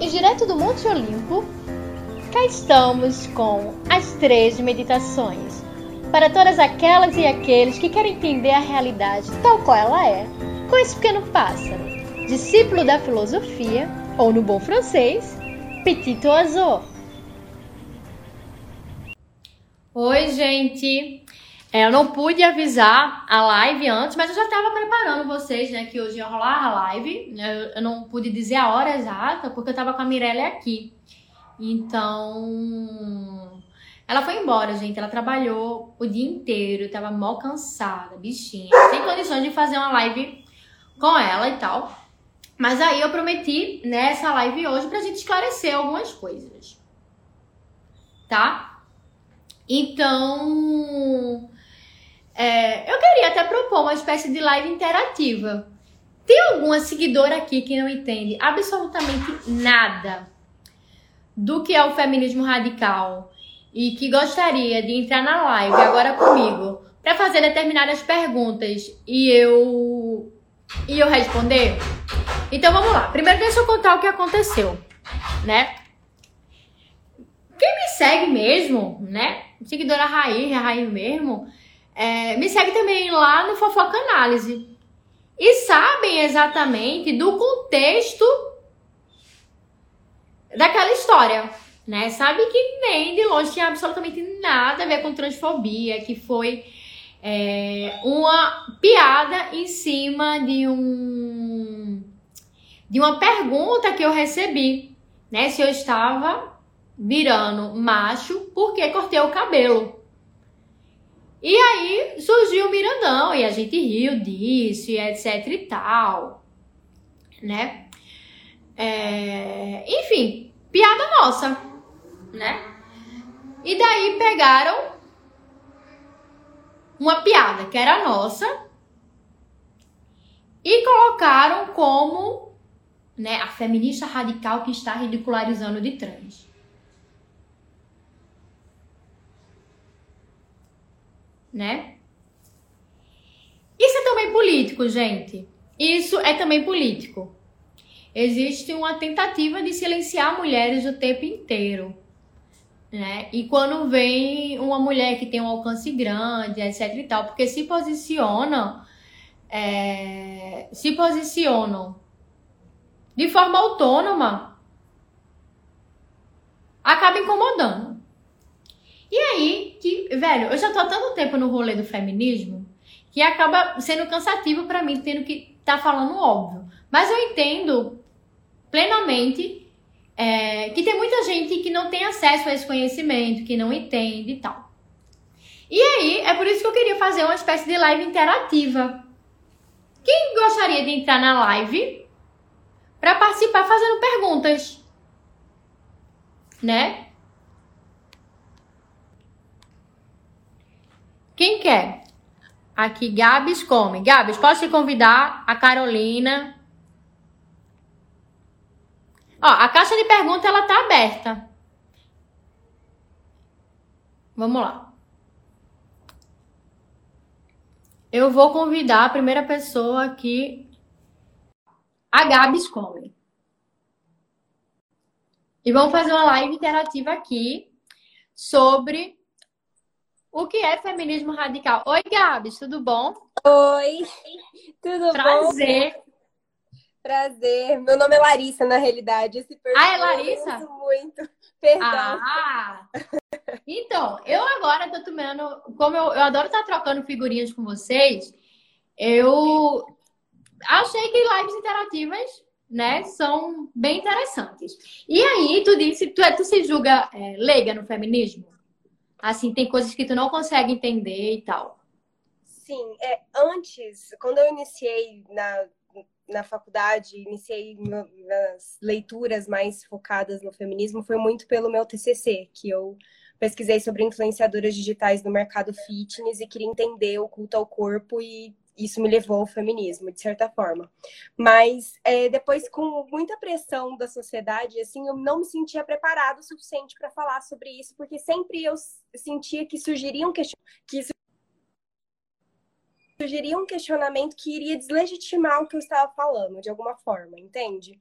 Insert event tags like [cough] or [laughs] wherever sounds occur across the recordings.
E direto do Monte Olimpo, cá estamos com as três meditações. Para todas aquelas e aqueles que querem entender a realidade tal qual ela é, com esse pequeno pássaro, discípulo da filosofia, ou no bom francês, Petit Oiseau. Oi, gente! É, eu não pude avisar a live antes, mas eu já estava preparando vocês, né? Que hoje ia rolar a live. Eu, eu não pude dizer a hora exata, porque eu estava com a Mirelle aqui. Então. Ela foi embora, gente. Ela trabalhou o dia inteiro, tava mó cansada, bichinha. Sem condições de fazer uma live com ela e tal. Mas aí eu prometi nessa live hoje pra gente esclarecer algumas coisas. Tá? Então. É, eu queria até propor uma espécie de live interativa. Tem alguma seguidora aqui que não entende absolutamente nada do que é o feminismo radical e que gostaria de entrar na live agora comigo para fazer determinadas perguntas e eu e eu responder? Então vamos lá. Primeiro deixa eu contar o que aconteceu, né? Quem me segue mesmo, né? Seguidora raiz, raiz mesmo, é, me segue também lá no Fofoca Análise. E sabem exatamente do contexto daquela história, né? Sabe que nem de longe tinha absolutamente nada a ver com transfobia, que foi é, uma piada em cima de um de uma pergunta que eu recebi, né? Se eu estava virando macho porque cortei o cabelo. E aí surgiu o Mirandão e a gente riu disso e etc e tal, né? É... Enfim, piada nossa, né? E daí pegaram uma piada que era nossa e colocaram como né, a feminista radical que está ridicularizando de trans. Né? Isso é também político, gente. Isso é também político. Existe uma tentativa de silenciar mulheres o tempo inteiro. Né? E quando vem uma mulher que tem um alcance grande, etc e tal, porque se posicionam, é, se posicionam de forma autônoma, acaba incomodando. E aí, que, velho, eu já tô há tanto tempo no rolê do feminismo que acaba sendo cansativo para mim, tendo que tá falando óbvio. Mas eu entendo plenamente é, que tem muita gente que não tem acesso a esse conhecimento, que não entende e tal. E aí, é por isso que eu queria fazer uma espécie de live interativa. Quem gostaria de entrar na live para participar fazendo perguntas? Né? Quem quer? Aqui, Gabs come. Gabs, posso te convidar? A Carolina. Ó, a caixa de pergunta ela tá aberta. Vamos lá. Eu vou convidar a primeira pessoa aqui. A Gabs come. E vamos fazer uma live interativa aqui sobre o que é feminismo radical? Oi, Gabs, tudo bom? Oi, tudo Prazer. bom? Prazer. Meu nome é Larissa, na realidade. Esse ah, é Larissa? Eu muito. Perdão. Ah, então, eu agora tô tomando. Como eu, eu adoro estar trocando figurinhas com vocês, eu achei que lives interativas né, são bem interessantes. E aí, tu disse, tu, tu se julga é, leiga no feminismo? Assim, tem coisas que tu não consegue entender e tal. Sim, é, antes, quando eu iniciei na, na faculdade, iniciei nas leituras mais focadas no feminismo, foi muito pelo meu TCC, que eu pesquisei sobre influenciadoras digitais no mercado fitness e queria entender o culto ao corpo e isso me levou ao feminismo, de certa forma. Mas é, depois, com muita pressão da sociedade, assim, eu não me sentia preparado o suficiente para falar sobre isso, porque sempre eu sentia que surgiria um que surgiria um questionamento que iria deslegitimar o que eu estava falando, de alguma forma, entende?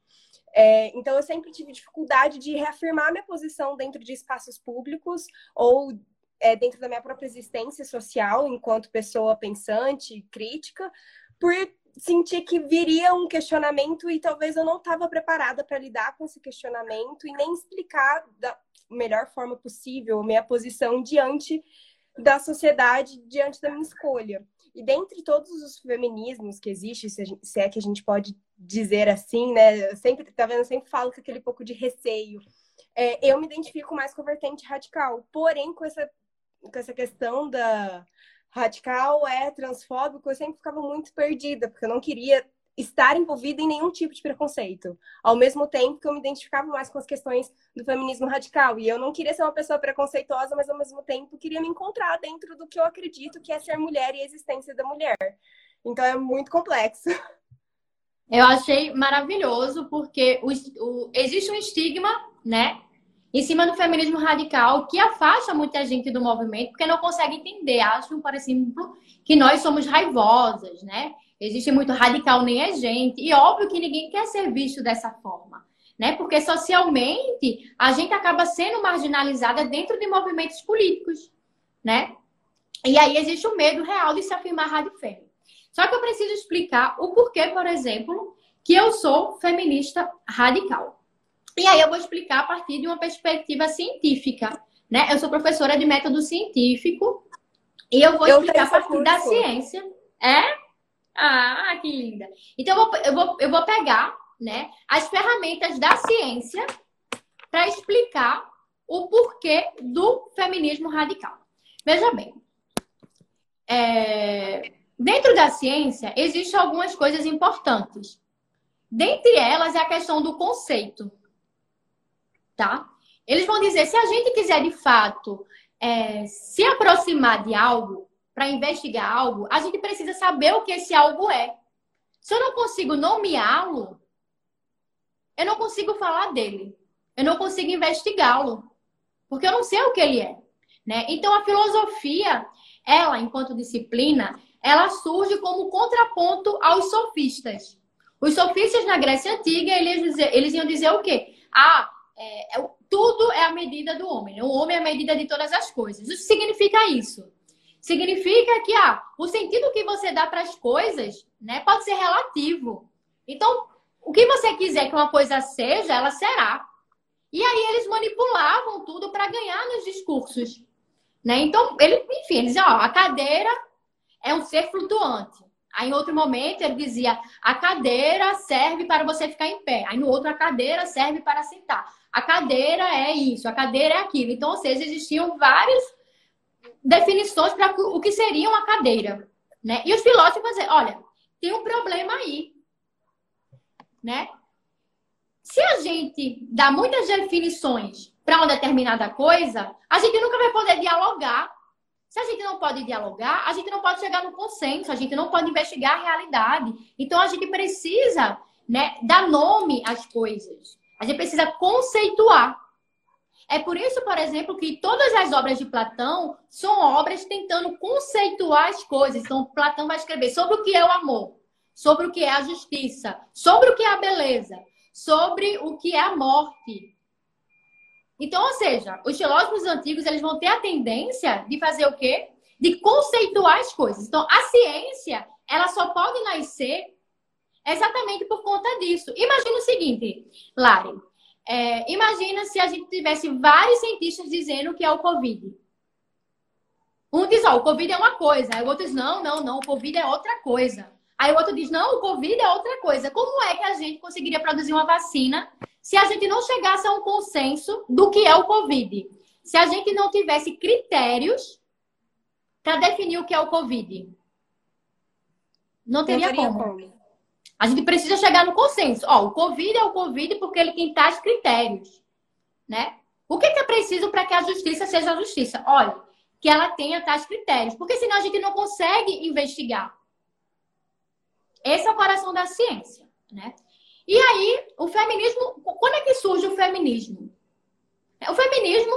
É, então, eu sempre tive dificuldade de reafirmar minha posição dentro de espaços públicos ou é, dentro da minha própria existência social, enquanto pessoa pensante, crítica, por sentir que viria um questionamento e talvez eu não estava preparada para lidar com esse questionamento e nem explicar da melhor forma possível minha posição diante da sociedade, diante da minha escolha. E dentre todos os feminismos que existem, se, é que a gente pode dizer assim, né? Eu sempre, tá vendo? Eu sempre falo com aquele pouco de receio. É, eu me identifico mais com a vertente radical, porém com essa, com essa questão da radical é transfóbico, eu sempre ficava muito perdida, porque eu não queria estar envolvida em nenhum tipo de preconceito. Ao mesmo tempo que eu me identificava mais com as questões do feminismo radical. E eu não queria ser uma pessoa preconceituosa, mas ao mesmo tempo queria me encontrar dentro do que eu acredito que é ser mulher e a existência da mulher. Então é muito complexo. [laughs] Eu achei maravilhoso, porque o, o, existe um estigma, né? Em cima do feminismo radical que afasta muita gente do movimento, porque não consegue entender. Acham, por exemplo, que nós somos raivosas, né? Existe muito radical nem é gente. E óbvio que ninguém quer ser visto dessa forma. Né? Porque socialmente a gente acaba sendo marginalizada dentro de movimentos políticos, né? E aí existe o medo real de se afirmar radifêmea. Só que eu preciso explicar o porquê, por exemplo, que eu sou feminista radical. E aí eu vou explicar a partir de uma perspectiva científica, né? Eu sou professora de método científico e eu vou explicar a partir da ciência. É? Ah, que linda. Então, eu vou, eu vou, eu vou pegar né, as ferramentas da ciência para explicar o porquê do feminismo radical. Veja bem, é, dentro da ciência existem algumas coisas importantes. Dentre elas é a questão do conceito, tá? Eles vão dizer se a gente quiser de fato é, se aproximar de algo, para investigar algo, a gente precisa saber o que esse algo é. Se eu não consigo nomeá-lo, eu não consigo falar dele. Eu não consigo investigá-lo. Porque eu não sei o que ele é. Né? Então, a filosofia, ela, enquanto disciplina, ela surge como contraponto aos sofistas. Os sofistas na Grécia Antiga, eles, eles iam dizer o quê? Ah, é, é, tudo é a medida do homem. Né? O homem é a medida de todas as coisas. Isso significa isso significa que ah, o sentido que você dá para as coisas né, pode ser relativo. Então, o que você quiser que uma coisa seja, ela será. E aí eles manipulavam tudo para ganhar nos discursos. Né? Então, ele, enfim, ele dizia, ó, a cadeira é um ser flutuante. Aí, em outro momento, ele dizia, a cadeira serve para você ficar em pé. Aí, no outro, a cadeira serve para sentar. A cadeira é isso, a cadeira é aquilo. Então, ou seja, existiam vários definições para o que seria uma cadeira, né? E os filósofos dizer, olha, tem um problema aí, né? Se a gente dá muitas definições para uma determinada coisa, a gente nunca vai poder dialogar. Se a gente não pode dialogar, a gente não pode chegar no consenso, a gente não pode investigar a realidade. Então a gente precisa, né, dar nome às coisas. A gente precisa conceituar. É por isso, por exemplo, que todas as obras de Platão são obras tentando conceituar as coisas. Então, Platão vai escrever sobre o que é o amor, sobre o que é a justiça, sobre o que é a beleza, sobre o que é a morte. Então, ou seja, os filósofos antigos eles vão ter a tendência de fazer o quê? De conceituar as coisas. Então, a ciência ela só pode nascer exatamente por conta disso. Imagina o seguinte, Lari. É, imagina se a gente tivesse vários cientistas dizendo que é o Covid. Um diz, ó, o Covid é uma coisa. Aí o outro diz, não, não, não, o Covid é outra coisa. Aí o outro diz, não, o Covid é outra coisa. Como é que a gente conseguiria produzir uma vacina se a gente não chegasse a um consenso do que é o Covid? Se a gente não tivesse critérios para definir o que é o Covid? Não teria, não teria como. como. A gente precisa chegar no consenso. Ó, o Covid é o Covid porque ele tem tais critérios, né? O que, que é preciso para que a justiça seja a justiça? Olha, que ela tenha tais critérios, porque senão a gente não consegue investigar. Esse é o coração da ciência, né? E aí, o feminismo, quando é que surge o feminismo? O feminismo,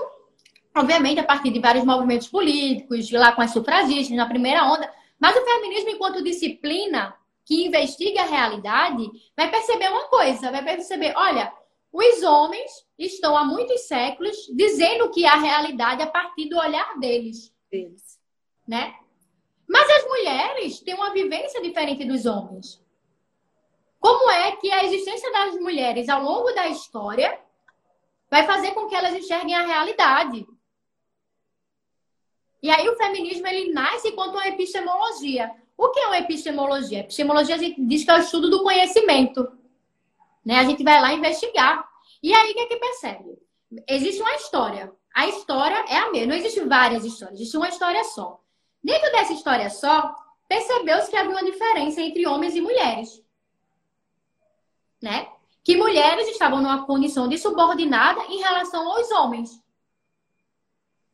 obviamente, a partir de vários movimentos políticos, lá com as sufragistas, na primeira onda, mas o feminismo enquanto disciplina que investiga a realidade, vai perceber uma coisa, vai perceber, olha, os homens estão há muitos séculos dizendo que a realidade é a partir do olhar deles. Deles. Né? Mas as mulheres têm uma vivência diferente dos homens. Como é que a existência das mulheres ao longo da história vai fazer com que elas enxerguem a realidade? E aí o feminismo ele nasce enquanto uma epistemologia. O que é uma epistemologia? Epistemologia a gente diz que é o estudo do conhecimento. Né? A gente vai lá investigar. E aí o que é que percebe? Existe uma história. A história é a mesma. Não existe várias histórias, existe uma história só. Dentro dessa história só, percebeu-se que havia uma diferença entre homens e mulheres né? Que mulheres estavam numa condição de subordinada em relação aos homens.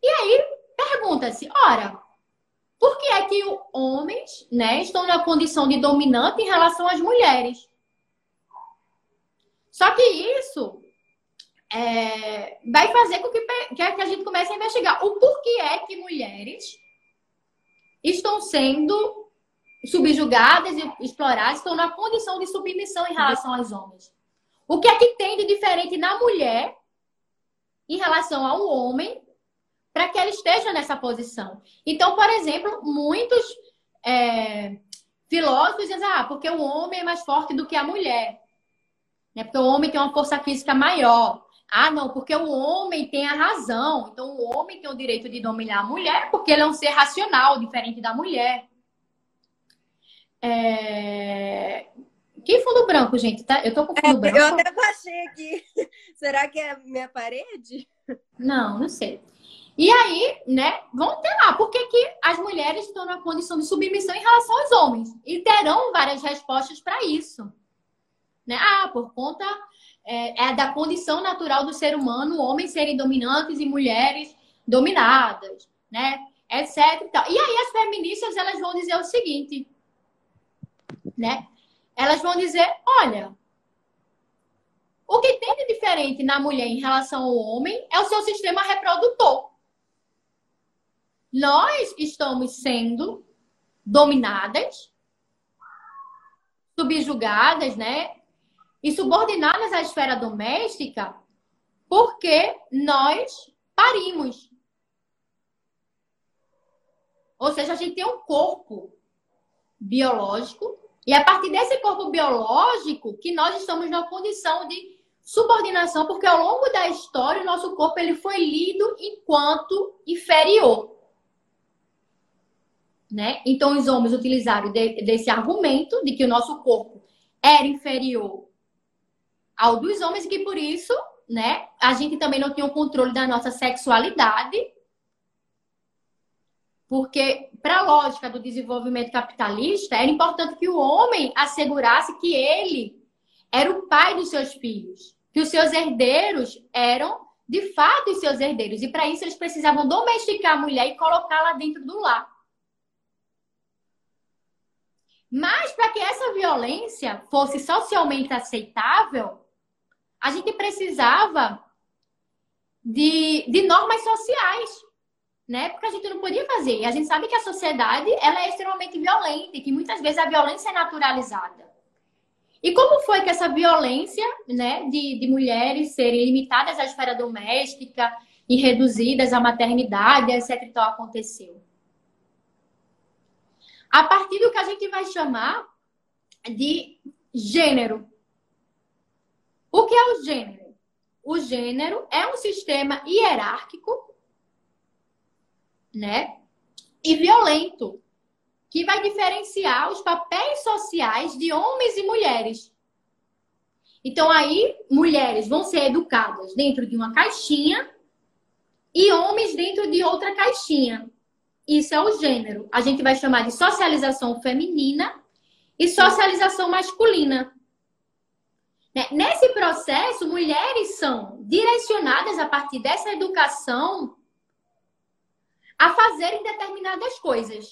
E aí pergunta-se, ora, por que é que os homens, né, estão na condição de dominante em relação às mulheres? Só que isso é, vai fazer com que, que a gente comece a investigar o porquê é que mulheres estão sendo subjugadas e exploradas estão na condição de submissão em relação aos homens. O que é que tem de diferente na mulher em relação ao homem para que ela esteja nessa posição? Então, por exemplo, muitos é, filósofos dizem, ah, porque o homem é mais forte do que a mulher. Né? Porque o homem tem uma força física maior. Ah, não, porque o homem tem a razão. Então, o homem tem o direito de dominar a mulher porque ele é um ser racional, diferente da mulher. É... Que fundo branco, gente? Tá? Eu tô com fundo é, branco. Eu até baixei aqui. [laughs] Será que é minha parede? Não, não sei. E aí, né, vão ter lá. Por que, que as mulheres estão na condição de submissão em relação aos homens? E terão várias respostas para isso. Né? Ah, por conta é, é, da condição natural do ser humano, homens serem dominantes e mulheres dominadas, né? Etc. E, e aí as feministas elas vão dizer o seguinte: né? Elas vão dizer, olha, o que tem de diferente na mulher em relação ao homem é o seu sistema reprodutor. Nós estamos sendo dominadas, subjugadas, né? E subordinadas à esfera doméstica porque nós parimos. Ou seja, a gente tem um corpo biológico e a partir desse corpo biológico que nós estamos na condição de subordinação, porque ao longo da história o nosso corpo ele foi lido enquanto inferior. Né? Então os homens utilizaram de, desse argumento de que o nosso corpo era inferior ao dos homens e que por isso, né, a gente também não tinha o controle da nossa sexualidade porque, para a lógica do desenvolvimento capitalista, era importante que o homem assegurasse que ele era o pai dos seus filhos, que os seus herdeiros eram, de fato, os seus herdeiros. E para isso, eles precisavam domesticar a mulher e colocá-la dentro do lar. Mas, para que essa violência fosse socialmente aceitável, a gente precisava de, de normas sociais né? Porque a gente não podia fazer. E a gente sabe que a sociedade ela é extremamente violenta e que muitas vezes a violência é naturalizada. E como foi que essa violência, né, de, de mulheres serem limitadas à esfera doméstica e reduzidas à maternidade, etc. Então aconteceu? A partir do que a gente vai chamar de gênero. O que é o gênero? O gênero é um sistema hierárquico né? E violento, que vai diferenciar os papéis sociais de homens e mulheres. Então aí mulheres vão ser educadas dentro de uma caixinha e homens dentro de outra caixinha. Isso é o gênero. A gente vai chamar de socialização feminina e socialização masculina. Né? Nesse processo, mulheres são direcionadas a partir dessa educação a fazerem determinadas coisas.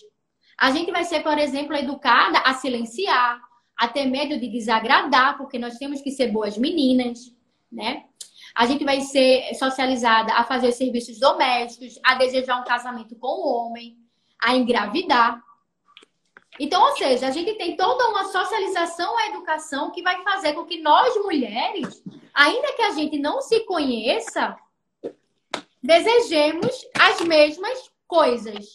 A gente vai ser, por exemplo, educada a silenciar, a ter medo de desagradar, porque nós temos que ser boas meninas, né? A gente vai ser socializada a fazer serviços domésticos, a desejar um casamento com o homem, a engravidar. Então, ou seja, a gente tem toda uma socialização à educação que vai fazer com que nós mulheres, ainda que a gente não se conheça, desejemos as mesmas coisas.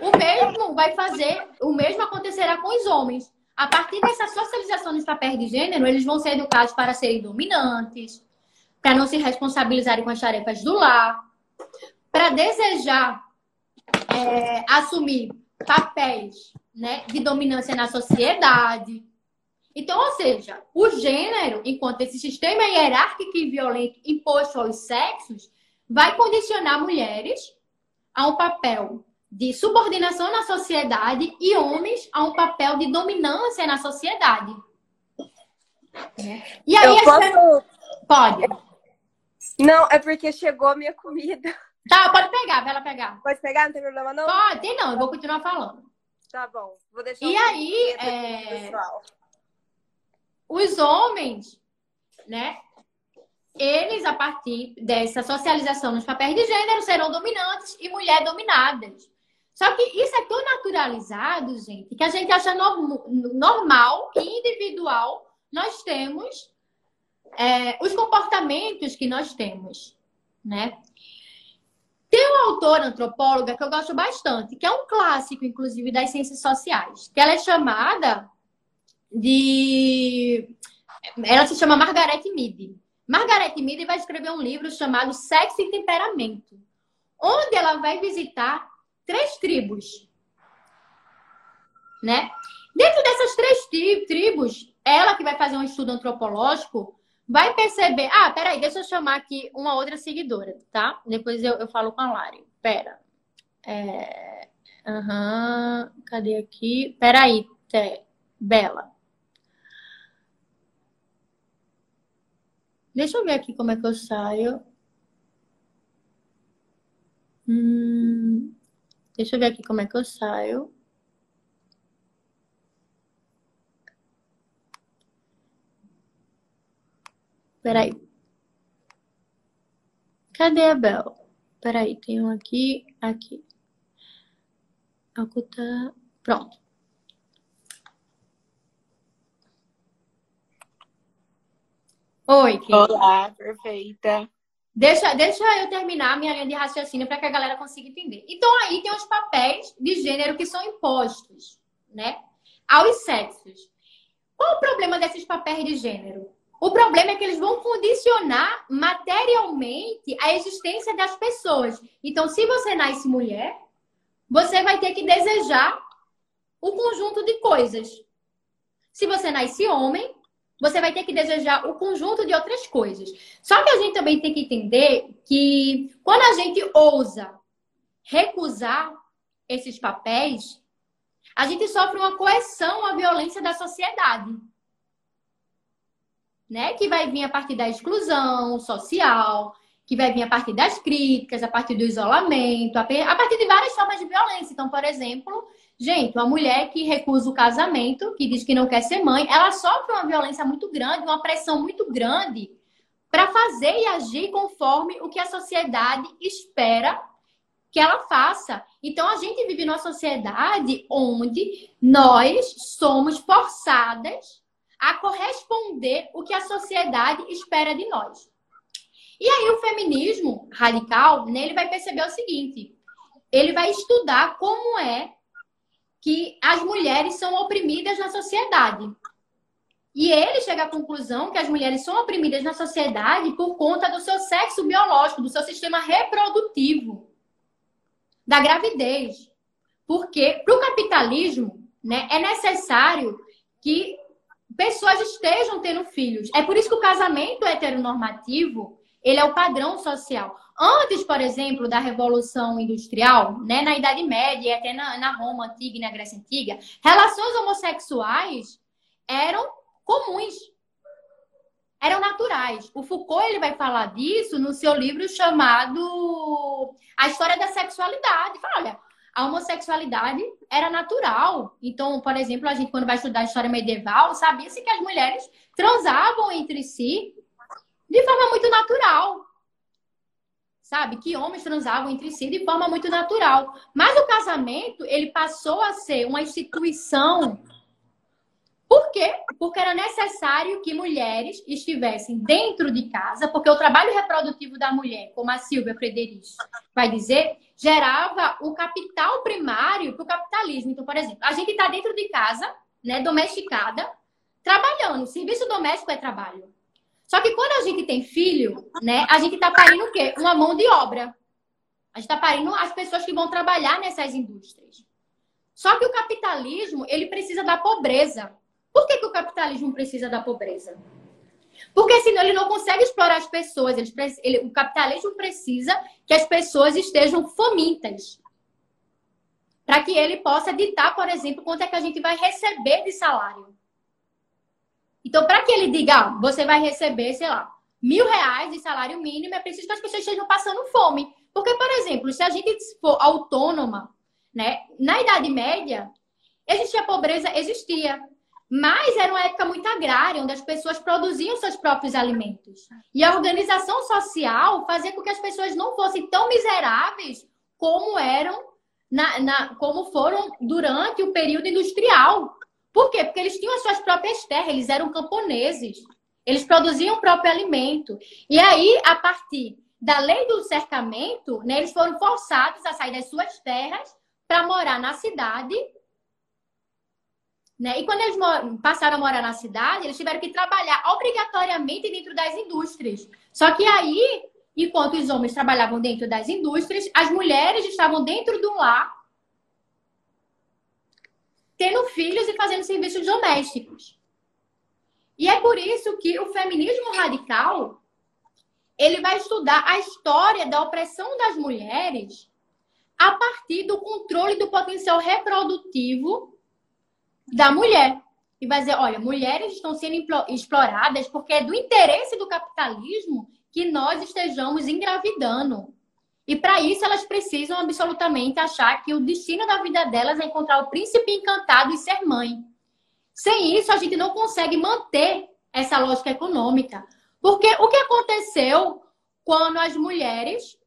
O mesmo vai fazer, o mesmo acontecerá com os homens. A partir dessa socialização dos papéis de gênero, eles vão ser educados para serem dominantes, para não se responsabilizarem com as tarefas do lar, para desejar é, assumir papéis né, de dominância na sociedade. Então, ou seja, o gênero, enquanto esse sistema hierárquico e violento imposto aos sexos, vai condicionar mulheres a um papel de subordinação na sociedade e homens a um papel de dominância na sociedade. E aí, Eu posso... pode. Não, é porque chegou a minha comida. Tá, pode pegar, vai lá pegar. Pode pegar, não tem problema não? Pode, não, eu vou continuar falando. Tá bom, vou deixar E aí, é... os homens, né, eles, a partir dessa socialização nos papéis de gênero, serão dominantes e mulheres dominadas. Só que isso é tão naturalizado, gente, que a gente acha normal e individual nós temos é, os comportamentos que nós temos, né? Tem uma autora antropóloga que eu gosto bastante, que é um clássico, inclusive, das ciências sociais, que ela é chamada de. Ela se chama Margaret Mead. Margaret Mead vai escrever um livro chamado Sexo e Temperamento, onde ela vai visitar três tribos. Né? Dentro dessas três tribos, ela que vai fazer um estudo antropológico, vai perceber. Ah, peraí, deixa eu chamar aqui uma outra seguidora, tá? Depois eu, eu falo com a Lari. Pera. É... Uhum. Cadê aqui? Peraí, Té. Bela. Deixa eu ver aqui como é que eu saio. Hum, deixa eu ver aqui como é que eu saio. Peraí. Cadê a Bel? Peraí, tem um aqui, aqui. Ocultar. Pronto. Oi, querida. Olá, perfeita. Deixa, deixa eu terminar a minha linha de raciocínio para que a galera consiga entender. Então, aí tem os papéis de gênero que são impostos, né? Aos sexos. Qual o problema desses papéis de gênero? O problema é que eles vão condicionar materialmente a existência das pessoas. Então, se você nasce mulher, você vai ter que desejar um conjunto de coisas. Se você nasce homem, você vai ter que desejar o conjunto de outras coisas. Só que a gente também tem que entender que quando a gente ousa recusar esses papéis, a gente sofre uma coerção à violência da sociedade. Né? Que vai vir a partir da exclusão social, que vai vir a partir das críticas, a partir do isolamento, a partir de várias formas de violência. Então, por exemplo, Gente, uma mulher que recusa o casamento, que diz que não quer ser mãe, ela sofre uma violência muito grande, uma pressão muito grande para fazer e agir conforme o que a sociedade espera que ela faça. Então a gente vive numa sociedade onde nós somos forçadas a corresponder o que a sociedade espera de nós. E aí o feminismo radical, nele vai perceber o seguinte: ele vai estudar como é que as mulheres são oprimidas na sociedade. E ele chega à conclusão que as mulheres são oprimidas na sociedade por conta do seu sexo biológico, do seu sistema reprodutivo, da gravidez. Porque para o capitalismo né, é necessário que pessoas estejam tendo filhos. É por isso que o casamento heteronormativo ele é o padrão social. Antes, por exemplo, da Revolução Industrial, né, na Idade Média e até na, na Roma Antiga e na Grécia Antiga, relações homossexuais eram comuns, eram naturais. O Foucault ele vai falar disso no seu livro chamado A História da Sexualidade. Fala, olha, a homossexualidade era natural. Então, por exemplo, a gente, quando vai estudar a história medieval, sabia-se que as mulheres transavam entre si de forma muito natural sabe? Que homens transavam entre si de forma muito natural. Mas o casamento, ele passou a ser uma instituição. Por quê? Porque era necessário que mulheres estivessem dentro de casa, porque o trabalho reprodutivo da mulher, como a Silvia Frederici vai dizer, gerava o capital primário para o capitalismo. Então, por exemplo, a gente está dentro de casa, né, domesticada, trabalhando. Serviço doméstico é trabalho. Só que quando a gente tem filho, né, a gente está parindo o quê? Uma mão de obra. A gente está parindo as pessoas que vão trabalhar nessas indústrias. Só que o capitalismo, ele precisa da pobreza. Por que, que o capitalismo precisa da pobreza? Porque senão ele não consegue explorar as pessoas. Ele, ele, o capitalismo precisa que as pessoas estejam famintas. Para que ele possa ditar, por exemplo, quanto é que a gente vai receber de salário. Então, para que ele diga, ah, você vai receber, sei lá, mil reais de salário mínimo, é preciso que as pessoas estejam passando fome. Porque, por exemplo, se a gente for autônoma, né, na Idade Média, existia pobreza, existia. Mas era uma época muito agrária, onde as pessoas produziam seus próprios alimentos. E a organização social fazia com que as pessoas não fossem tão miseráveis como eram, na, na, como foram durante o período industrial. Por quê? Porque eles tinham as suas próprias terras, eles eram camponeses. Eles produziam o próprio alimento. E aí, a partir da lei do cercamento, né, eles foram forçados a sair das suas terras para morar na cidade. Né? E quando eles passaram a morar na cidade, eles tiveram que trabalhar obrigatoriamente dentro das indústrias. Só que aí, enquanto os homens trabalhavam dentro das indústrias, as mulheres estavam dentro do lar tendo filhos e fazendo serviços domésticos. E é por isso que o feminismo radical ele vai estudar a história da opressão das mulheres a partir do controle do potencial reprodutivo da mulher. E vai dizer, olha, mulheres estão sendo exploradas porque é do interesse do capitalismo que nós estejamos engravidando. E para isso elas precisam absolutamente achar que o destino da vida delas é encontrar o príncipe encantado e ser mãe. Sem isso, a gente não consegue manter essa lógica econômica. Porque o que aconteceu quando as mulheres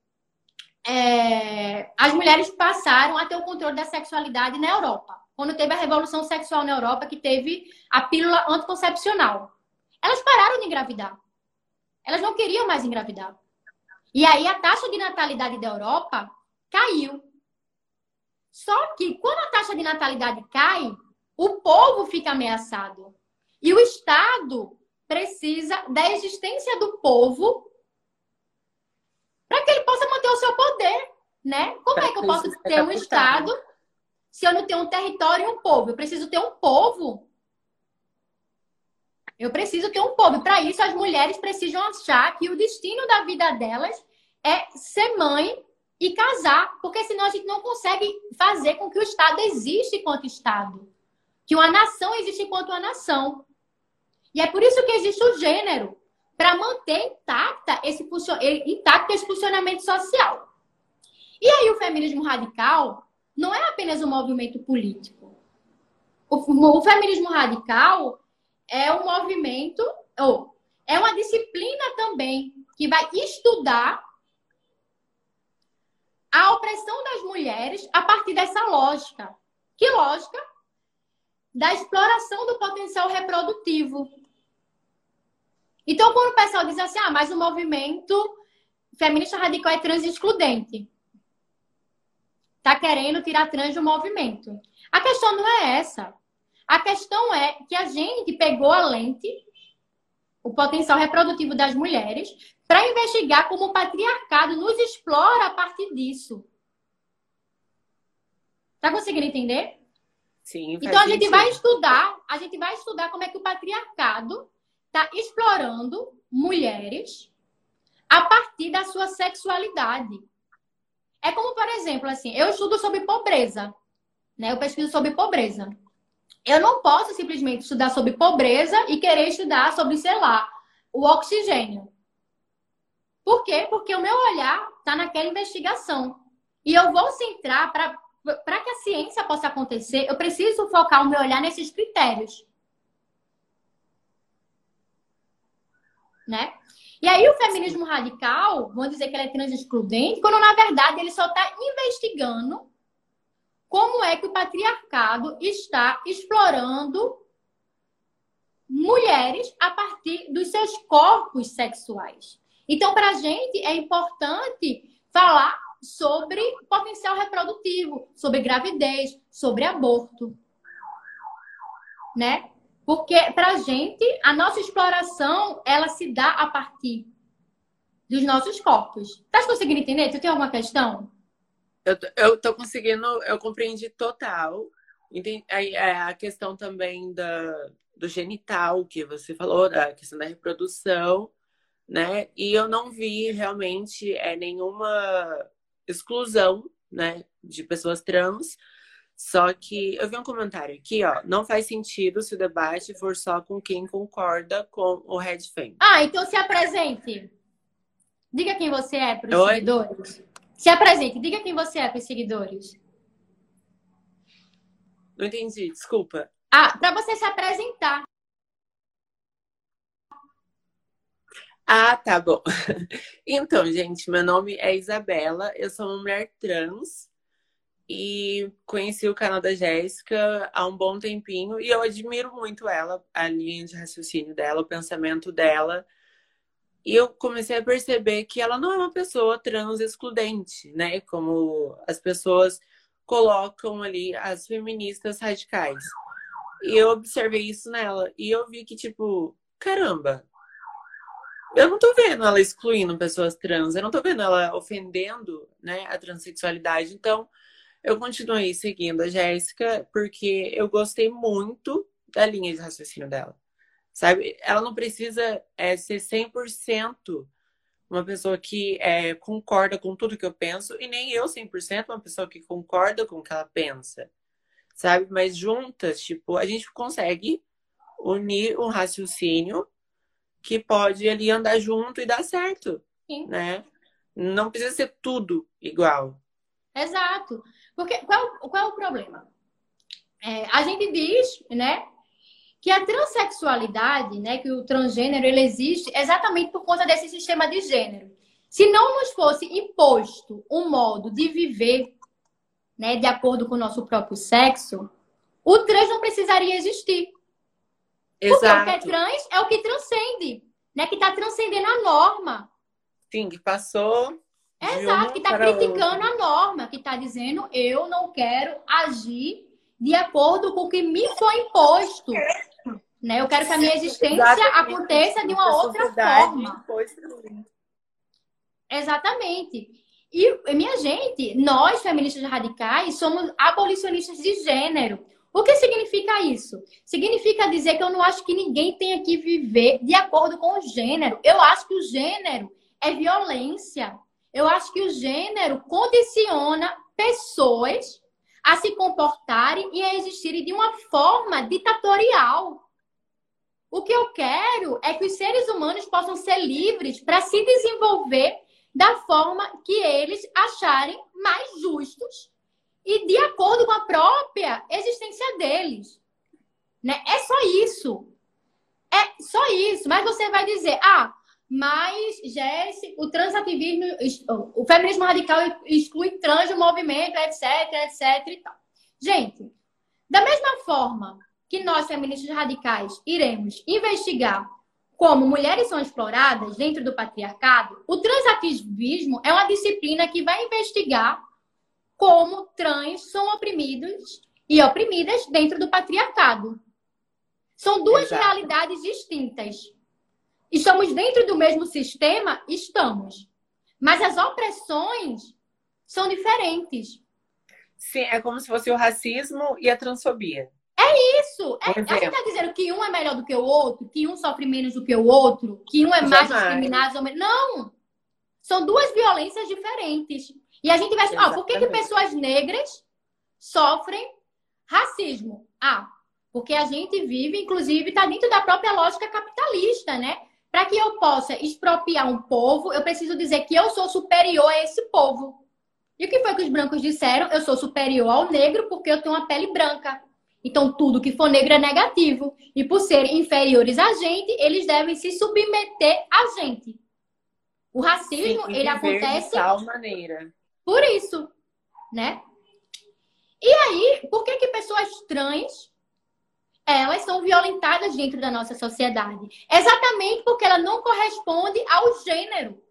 é, as mulheres passaram a ter o controle da sexualidade na Europa. Quando teve a revolução sexual na Europa, que teve a pílula anticoncepcional. Elas pararam de engravidar. Elas não queriam mais engravidar. E aí a taxa de natalidade da Europa caiu. Só que quando a taxa de natalidade cai, o povo fica ameaçado. E o Estado precisa da existência do povo para que ele possa manter o seu poder, né? Como é que eu posso ter um Estado se eu não tenho um território e um povo? Eu preciso ter um povo eu preciso ter um povo. Para isso, as mulheres precisam achar que o destino da vida delas é ser mãe e casar, porque senão a gente não consegue fazer com que o Estado exista enquanto Estado, que uma nação existe enquanto uma nação. E é por isso que existe o gênero, para manter intacta esse, intacto esse funcionamento social. E aí o feminismo radical não é apenas um movimento político. O, o feminismo radical é um movimento, ou é uma disciplina também que vai estudar a opressão das mulheres a partir dessa lógica. Que lógica? Da exploração do potencial reprodutivo. Então, quando o pessoal diz assim, ah, mas o movimento feminista radical é trans excludente. Tá querendo tirar trans do movimento. A questão não é essa. A questão é que a gente pegou a lente, o potencial reprodutivo das mulheres, para investigar como o patriarcado nos explora a partir disso. Tá conseguindo entender? Sim. Então a gente vai estudar, a gente vai estudar como é que o patriarcado está explorando mulheres a partir da sua sexualidade. É como, por exemplo, assim, eu estudo sobre pobreza, né? Eu pesquiso sobre pobreza. Eu não posso simplesmente estudar sobre pobreza e querer estudar sobre, sei lá, o oxigênio. Por quê? Porque o meu olhar está naquela investigação. E eu vou centrar para que a ciência possa acontecer, eu preciso focar o meu olhar nesses critérios. né? E aí o feminismo radical, vão dizer que ele é transexcludente, quando na verdade ele só está investigando como é que o patriarcado está explorando mulheres a partir dos seus corpos sexuais. Então, para a gente é importante falar sobre potencial reprodutivo, sobre gravidez, sobre aborto, né? Porque para a gente a nossa exploração ela se dá a partir dos nossos corpos. Tá conseguindo entender? Tu tem alguma questão? Eu, eu tô conseguindo, eu compreendi total. Entendi, a, a questão também da, do genital que você falou, da questão da reprodução, né? E eu não vi realmente é, nenhuma exclusão, né, de pessoas trans. Só que eu vi um comentário aqui, ó. Não faz sentido se o debate for só com quem concorda com o Red Fame. Ah, então se apresente. Diga quem você é para os seguidores. Se apresente, diga quem você é para os seguidores. Não entendi, desculpa. Ah, para você se apresentar. Ah, tá bom. [laughs] Então, gente, meu nome é Isabela, eu sou uma mulher trans e conheci o canal da Jéssica há um bom tempinho e eu admiro muito ela, a linha de raciocínio dela, o pensamento dela. E eu comecei a perceber que ela não é uma pessoa trans excludente, né? Como as pessoas colocam ali as feministas radicais. E eu observei isso nela. E eu vi que, tipo, caramba, eu não tô vendo ela excluindo pessoas trans, eu não tô vendo ela ofendendo, né, a transexualidade. Então, eu continuei seguindo a Jéssica porque eu gostei muito da linha de raciocínio dela. Sabe? Ela não precisa é, ser 100% uma pessoa que é, concorda com tudo que eu penso, e nem eu 100% uma pessoa que concorda com o que ela pensa sabe? Mas juntas, tipo, a gente consegue unir um raciocínio que pode ali andar junto e dar certo, Sim. né? Não precisa ser tudo igual. Exato. Porque qual, qual é o problema? É, a gente diz, né, que a transexualidade, né, que o transgênero, ele existe exatamente por conta desse sistema de gênero. Se não nos fosse imposto um modo de viver né, de acordo com o nosso próprio sexo, o trans não precisaria existir. Exato. Porque o que é trans é o que transcende, né? Que está transcendendo a norma. Sim, que passou. Exato, que está criticando outra. a norma, que está dizendo eu não quero agir de acordo com o que me foi imposto. Né? Eu quero que a minha existência Exatamente. aconteça de uma outra forma. Exatamente. E, minha gente, nós, feministas radicais, somos abolicionistas de gênero. O que significa isso? Significa dizer que eu não acho que ninguém tenha que viver de acordo com o gênero. Eu acho que o gênero é violência. Eu acho que o gênero condiciona pessoas a se comportarem e a existirem de uma forma ditatorial. O que eu quero é que os seres humanos possam ser livres para se desenvolver da forma que eles acharem mais justos e de acordo com a própria existência deles. Né? É só isso. É só isso. Mas você vai dizer, ah, mas, Jesse, o transativismo, o feminismo radical exclui trans do movimento, etc, etc e tal. Gente, da mesma forma que nós, feministas radicais, iremos investigar como mulheres são exploradas dentro do patriarcado, o transativismo é uma disciplina que vai investigar como trans são oprimidos e oprimidas dentro do patriarcado. São duas Exato. realidades distintas. Estamos dentro do mesmo sistema? Estamos. Mas as opressões são diferentes. Sim, é como se fosse o racismo e a transfobia. É isso. É, a gente está dizendo que um é melhor do que o outro, que um sofre menos do que o outro, que um é mais Jamais. discriminado. Ou menos. Não! São duas violências diferentes. E a gente vai. Ó, por que, que pessoas negras sofrem racismo? Ah, porque a gente vive, inclusive, está dentro da própria lógica capitalista, né? Para que eu possa expropriar um povo, eu preciso dizer que eu sou superior a esse povo. E o que foi que os brancos disseram? Eu sou superior ao negro porque eu tenho uma pele branca. Então, tudo que for negro é negativo. E por serem inferiores a gente, eles devem se submeter a gente. O racismo, Sim, ele acontece. De tal maneira. Por isso, né? E aí, por que, que pessoas trans elas são violentadas dentro da nossa sociedade? Exatamente porque ela não corresponde ao gênero.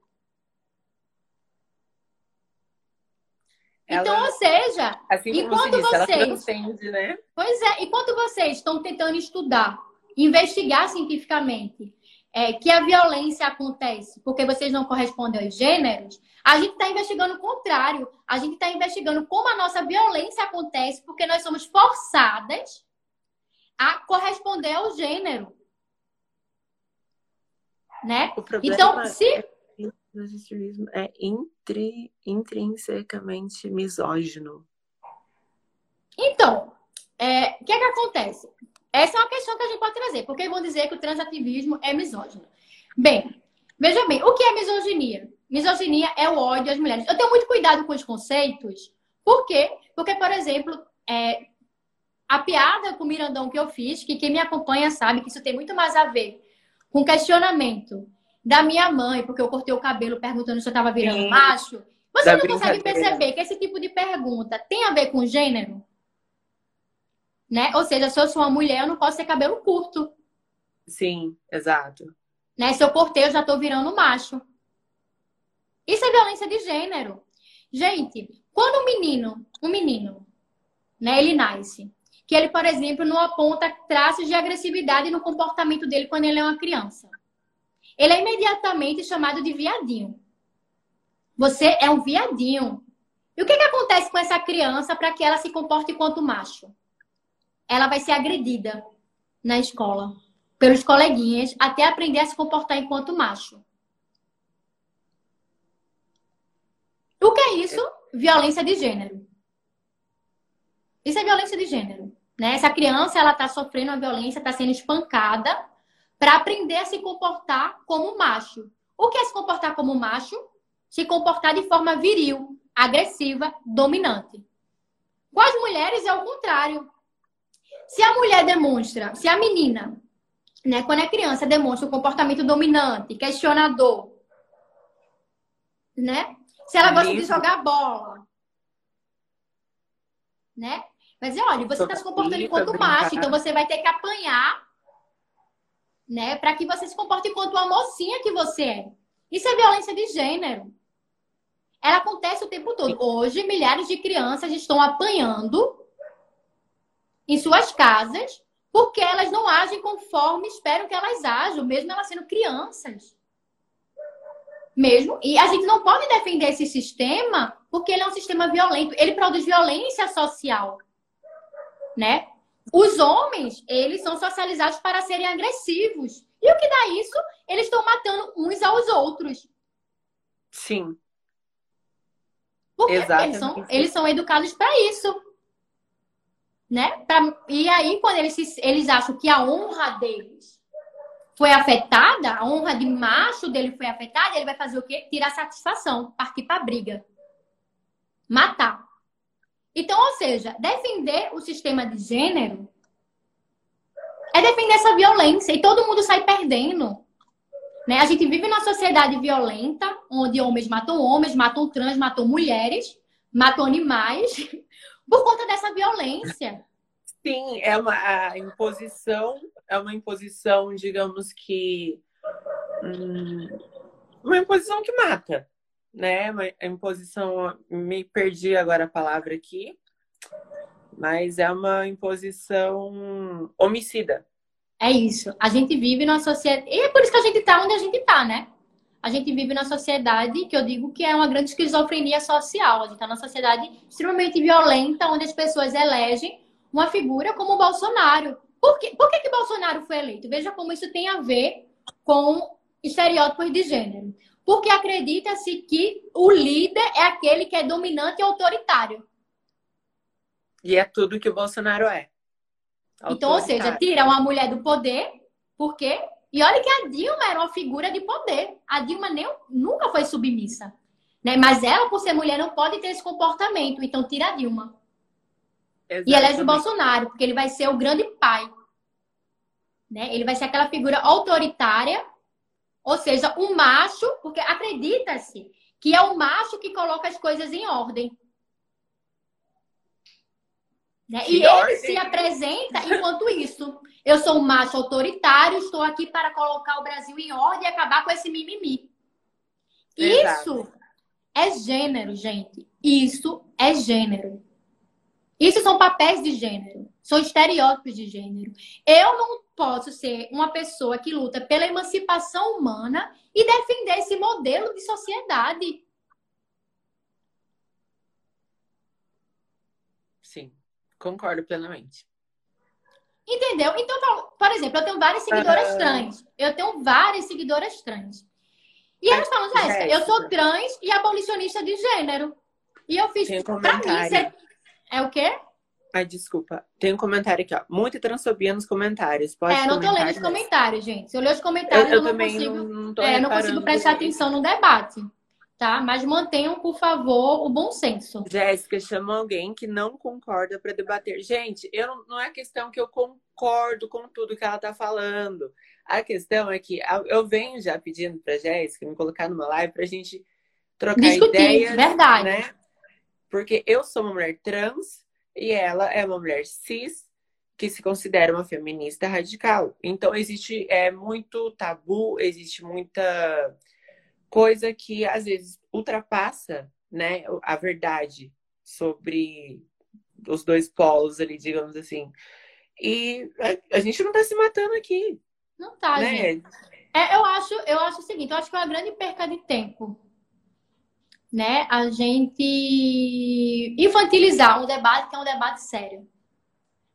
Ela, então, ou seja, assim enquanto você disse, vocês. né? Pois é, enquanto vocês estão tentando estudar, investigar cientificamente é, que a violência acontece porque vocês não correspondem aos gêneros, a gente está investigando o contrário. A gente está investigando como a nossa violência acontece porque nós somos forçadas a corresponder ao gênero. Né? então, se é é intri, intrinsecamente misógino. Então, é, o que é que acontece? Essa é uma questão que a gente pode trazer, porque vão dizer que o transativismo é misógino. Bem, veja bem, o que é misoginia? Misoginia é o ódio às mulheres. Eu tenho muito cuidado com os conceitos, por quê? Porque, por exemplo, é, a piada com o Mirandão que eu fiz, que quem me acompanha sabe que isso tem muito mais a ver com questionamento da minha mãe, porque eu cortei o cabelo perguntando se eu estava virando Sim. macho. Você da não consegue perceber que esse tipo de pergunta tem a ver com gênero? Né? Ou seja, se eu sou uma mulher, eu não posso ter cabelo curto. Sim, exato. Né? Se eu cortei, eu já estou virando macho. Isso é violência de gênero. Gente, quando um menino, um menino, né, ele nasce, que ele, por exemplo, não aponta traços de agressividade no comportamento dele quando ele é uma criança ele é imediatamente chamado de viadinho. Você é um viadinho. E o que, que acontece com essa criança para que ela se comporte enquanto macho? Ela vai ser agredida na escola pelos coleguinhas até aprender a se comportar enquanto macho. O que é isso? Violência de gênero. Isso é violência de gênero. Né? Essa criança ela está sofrendo uma violência, está sendo espancada para aprender a se comportar como macho. O que é se comportar como macho? Se comportar de forma viril, agressiva, dominante. Com as mulheres é o contrário. Se a mulher demonstra, se a menina, né, quando é criança, demonstra um comportamento dominante, questionador, né? Se ela gosta de jogar bola, né? Vai dizer, olha, você está se comportando enquanto macho, então você vai ter que apanhar né? Para que você se comporte enquanto uma mocinha que você é. Isso é violência de gênero. Ela acontece o tempo todo. Hoje, milhares de crianças estão apanhando em suas casas porque elas não agem conforme esperam que elas ajam, mesmo elas sendo crianças. Mesmo. E a gente não pode defender esse sistema porque ele é um sistema violento. Ele produz violência social. Né? Os homens, eles são socializados para serem agressivos. E o que dá isso? Eles estão matando uns aos outros. Sim. Porque Exatamente. Eles são, eles são educados para isso. Né? Pra, e aí, quando eles, eles acham que a honra deles foi afetada, a honra de macho dele foi afetada, ele vai fazer o quê? Tirar satisfação, partir para briga. Matar. Então, ou seja, defender o sistema de gênero é defender essa violência e todo mundo sai perdendo. Né? A gente vive numa sociedade violenta, onde homens matam homens, matam trans, matam mulheres, matam animais, [laughs] por conta dessa violência. Sim, é uma imposição, é uma imposição, digamos que. Hum, uma imposição que mata né? A imposição, me perdi agora a palavra aqui, mas é uma imposição homicida. É isso. A gente vive numa sociedade. E é por isso que a gente tá onde a gente tá, né? A gente vive na sociedade que eu digo que é uma grande esquizofrenia social. A gente está numa sociedade extremamente violenta, onde as pessoas elegem uma figura como o Bolsonaro. Por, quê? Por que, que Bolsonaro foi eleito? Veja como isso tem a ver com estereótipos de gênero porque acredita-se que o líder é aquele que é dominante e autoritário. E é tudo que o Bolsonaro é. Então, ou seja, tira uma mulher do poder, por quê? E olha que a Dilma era uma figura de poder. A Dilma nem, nunca foi submissa. Né? Mas ela, por ser mulher, não pode ter esse comportamento. Então, tira a Dilma. Exatamente. E elege o Bolsonaro, porque ele vai ser o grande pai. Né? Ele vai ser aquela figura autoritária, ou seja, um macho, porque acredita-se que é o macho que coloca as coisas em ordem. Né? E ele se apresenta enquanto isso. Eu sou um macho autoritário, estou aqui para colocar o Brasil em ordem e acabar com esse mimimi. Exato. Isso é gênero, gente. Isso é gênero. Isso são papéis de gênero, são estereótipos de gênero. Eu não posso ser uma pessoa que luta pela emancipação humana e defender esse modelo de sociedade. Sim, concordo plenamente. Entendeu? Então, por exemplo, eu tenho várias seguidoras uh... trans. Eu tenho várias seguidoras trans. E elas falam, Jéssica, eu sou trans e abolicionista de gênero. E eu fiz. Tem pra mim, ser... É o quê? Ai, desculpa. Tem um comentário aqui, ó. Muita transfobia nos comentários. Pode é, não tô lendo os comentários, gente. Se eu ler os comentários, eu, eu, eu não consigo. Não, não, é, não consigo prestar atenção no debate. Tá? Mas mantenham, por favor, o bom senso. Jéssica, chama alguém que não concorda para debater. Gente, eu não, não é questão que eu concordo com tudo que ela tá falando. A questão é que eu venho já pedindo pra Jéssica me colocar numa live pra gente trocar Discutir, ideias. Verdade. Né? Porque eu sou uma mulher trans e ela é uma mulher cis que se considera uma feminista radical. Então existe é muito tabu, existe muita coisa que às vezes ultrapassa, né, a verdade sobre os dois polos ali, digamos assim. E a, gente não tá se matando aqui. Não tá, né? gente. É, eu acho, eu acho o seguinte, eu acho que é uma grande perca de tempo né, a gente infantilizar um debate que é um debate sério.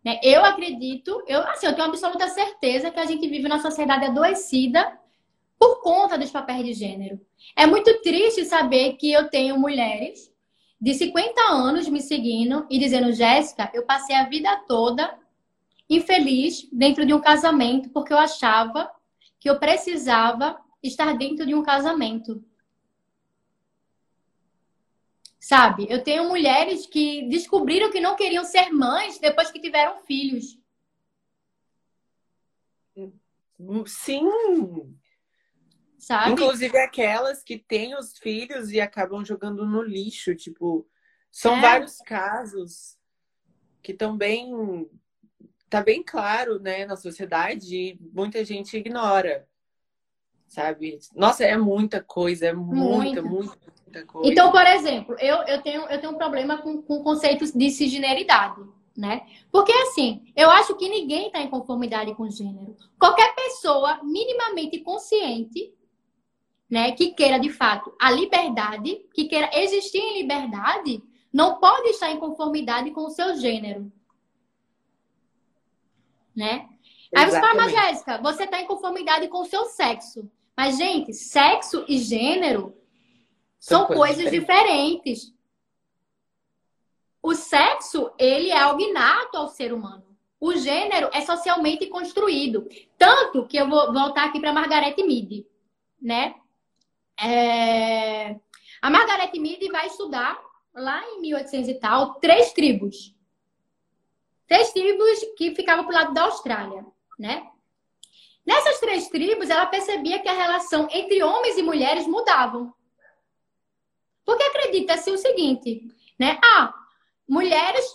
Né? Eu acredito, eu, assim, eu tenho absoluta certeza que a gente vive numa sociedade adoecida por conta dos papéis de gênero. É muito triste saber que eu tenho mulheres de 50 anos me seguindo e dizendo, Jéssica, eu passei a vida toda infeliz dentro de um casamento porque eu achava que eu precisava estar dentro de um casamento. Sabe? Eu tenho mulheres que descobriram que não queriam ser mães depois que tiveram filhos. Sim. Sabe? Inclusive aquelas que têm os filhos e acabam jogando no lixo, tipo, são é. vários casos que bem tá bem claro, né, na sociedade e muita gente ignora. Sabe? Nossa, é muita coisa, é muita, muita, muita. Então, por exemplo, eu, eu, tenho, eu tenho um problema com, com conceitos de cisgeneridade, né? Porque, assim, eu acho que ninguém está em conformidade com o gênero. Qualquer pessoa minimamente consciente, né, que queira, de fato, a liberdade, que queira existir em liberdade, não pode estar em conformidade com o seu gênero. Né? Aí você fala, mas Jéssica, você está em conformidade com o seu sexo. Mas, gente, sexo e gênero são, coisas, coisas diferentes. diferentes. O sexo, ele é algo inato ao ser humano. O gênero é socialmente construído. Tanto que eu vou voltar aqui para Margaret Mead, né? É... A Margaret Mead vai estudar lá em 1800 e tal três tribos. Três tribos que ficavam pro lado da Austrália, né? Nessas três tribos, ela percebia que a relação entre homens e mulheres mudavam. Porque acredita-se o seguinte, né? Ah, mulheres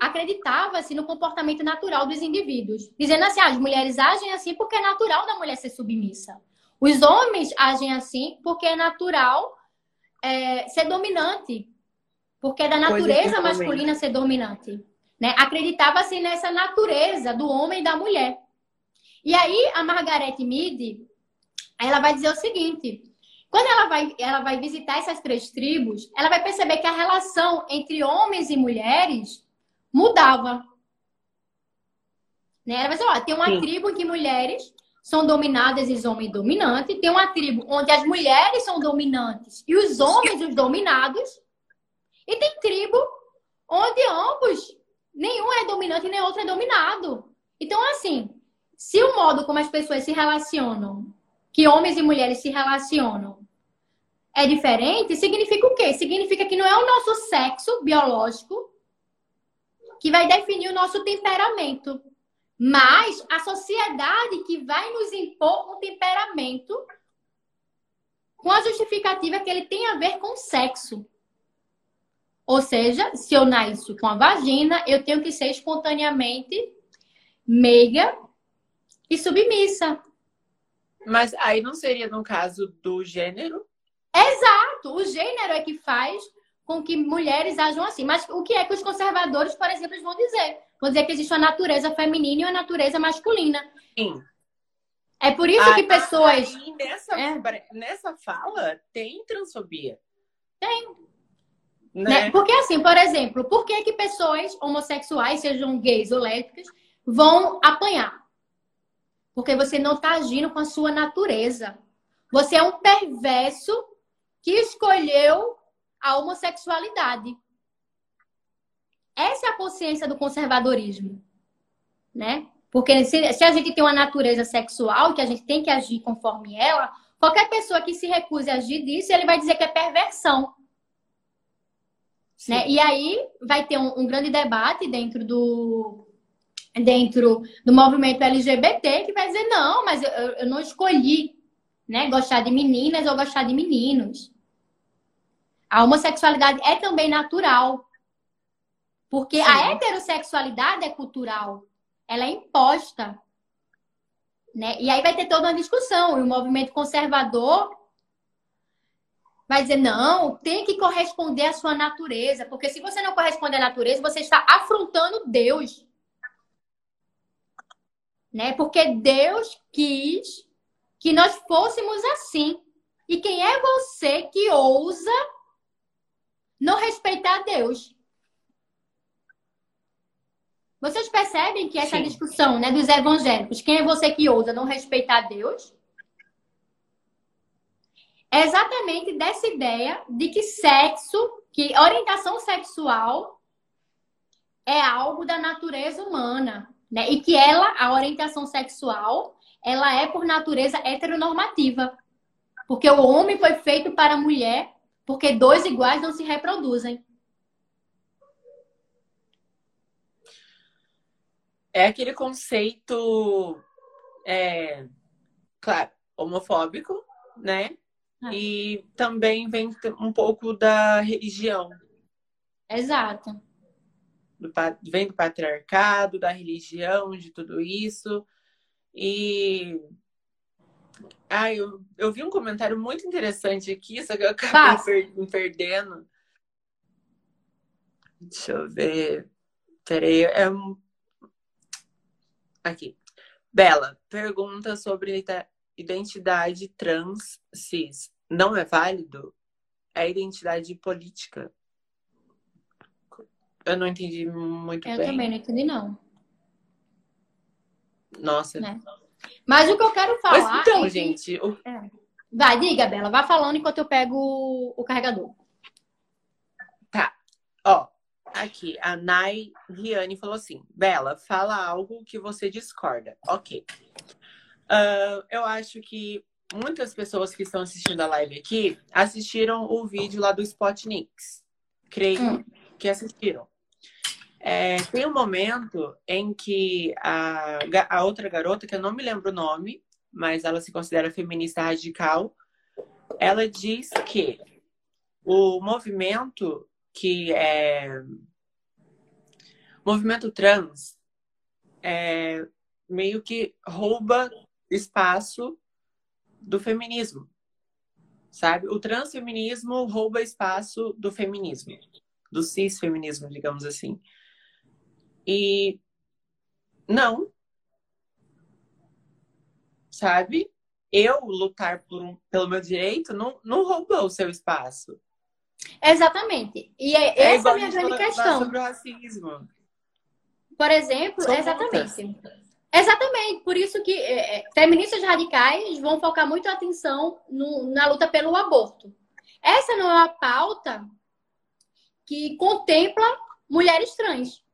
acreditava-se no comportamento natural dos indivíduos, dizendo assim: ah, as mulheres agem assim porque é natural da mulher ser submissa. Os homens agem assim porque é natural é, ser dominante, porque é da natureza masculina ser dominante. Né? Acreditava-se nessa natureza do homem e da mulher. E aí a Margaret Mead, ela vai dizer o seguinte: quando ela vai, ela vai visitar essas três tribos, ela vai perceber que a relação entre homens e mulheres mudava. Né? Ela vai dizer, ó, tem uma Sim. tribo em que mulheres são dominadas e homens dominantes, tem uma tribo onde as mulheres são dominantes e os homens os dominados, e tem tribo onde ambos, nenhum é dominante e nem outro é dominado. Então, assim, se o modo como as pessoas se relacionam que homens e mulheres se relacionam é diferente, significa o quê? Significa que não é o nosso sexo biológico que vai definir o nosso temperamento. Mas a sociedade que vai nos impor um temperamento com a justificativa que ele tem a ver com sexo. Ou seja, se eu nasço com a vagina, eu tenho que ser espontaneamente meiga e submissa. Mas aí não seria no caso do gênero? Exato, o gênero é que faz com que mulheres ajam assim. Mas o que é que os conservadores, por exemplo, vão dizer? Vão dizer que existe uma natureza feminina e uma natureza masculina. Sim. É por isso que pessoas. Aí, nessa, é. nessa fala, tem transfobia. Tem. Né? né? Porque, assim, por exemplo, por que, que pessoas homossexuais, sejam gays ou lésbicas, vão apanhar? Porque você não está agindo com a sua natureza. Você é um perverso que escolheu a homossexualidade. Essa é a consciência do conservadorismo, né? Porque se, se, a gente tem uma natureza sexual, que a gente tem que agir conforme ela, qualquer pessoa que se recuse a agir disso, ele vai dizer que é perversão. Né? E aí vai ter um, um, grande debate dentro do dentro do movimento LGBT que vai dizer não, mas eu, eu não escolhi, né, gostar de meninas ou gostar de meninos. A homossexualidade é também natural. Porque Sim. a heterossexualidade é cultural. Ela é imposta. Né? E aí vai ter toda uma discussão. E o movimento conservador vai dizer, não, tem que corresponder à sua natureza. Porque se você não corresponde à natureza, você está afrontando Deus. Né? Porque Deus quis que nós fôssemos assim. E quem é você que ousa não respeitar Deus? Vocês percebem que essa Sim. discussão né, dos evangélicos, quem é você que ousa não respeitar Deus? É exatamente dessa ideia de que sexo, que orientação sexual é algo da natureza humana, né? E que ela, a orientação sexual, ela é por natureza heteronormativa. Porque o homem foi feito para a mulher, porque dois iguais não se reproduzem. é aquele conceito, é, claro, homofóbico, né? Ah. E também vem um pouco da religião. Exato. Do, vem do patriarcado, da religião, de tudo isso. E. Ah, eu, eu vi um comentário muito interessante aqui, só que eu acabei per, me perdendo. Deixa eu ver. Peraí, é um Aqui. Bela, pergunta sobre identidade trans cis. Não é válido? É identidade política? Eu não entendi muito eu bem. Eu também não entendi, não. Nossa. Né? Mas o que eu quero falar. Mas então, é gente. O... É. Vai, diga, Bela. Vai falando enquanto eu pego o carregador. Tá. Ó, Aqui, a Nai Riane falou assim: Bela, fala algo que você discorda. Ok. Uh, eu acho que muitas pessoas que estão assistindo a live aqui assistiram o vídeo lá do Spotniks. Creio hum. que assistiram. É, tem um momento em que a, a outra garota, que eu não me lembro o nome, mas ela se considera feminista radical, ela diz que o movimento que é movimento trans é, meio que rouba espaço do feminismo, sabe? O transfeminismo rouba espaço do feminismo, do cisfeminismo, digamos assim. E não, sabe? Eu lutar um, pelo meu direito não, não rouba o seu espaço. Exatamente. E é, é essa é a minha grande questão. Sobre o racismo. Por exemplo, São exatamente. Muitas. Exatamente. Por isso que é, é, feministas radicais vão focar muito a atenção no, na luta pelo aborto. Essa não é uma pauta que contempla mulheres trans.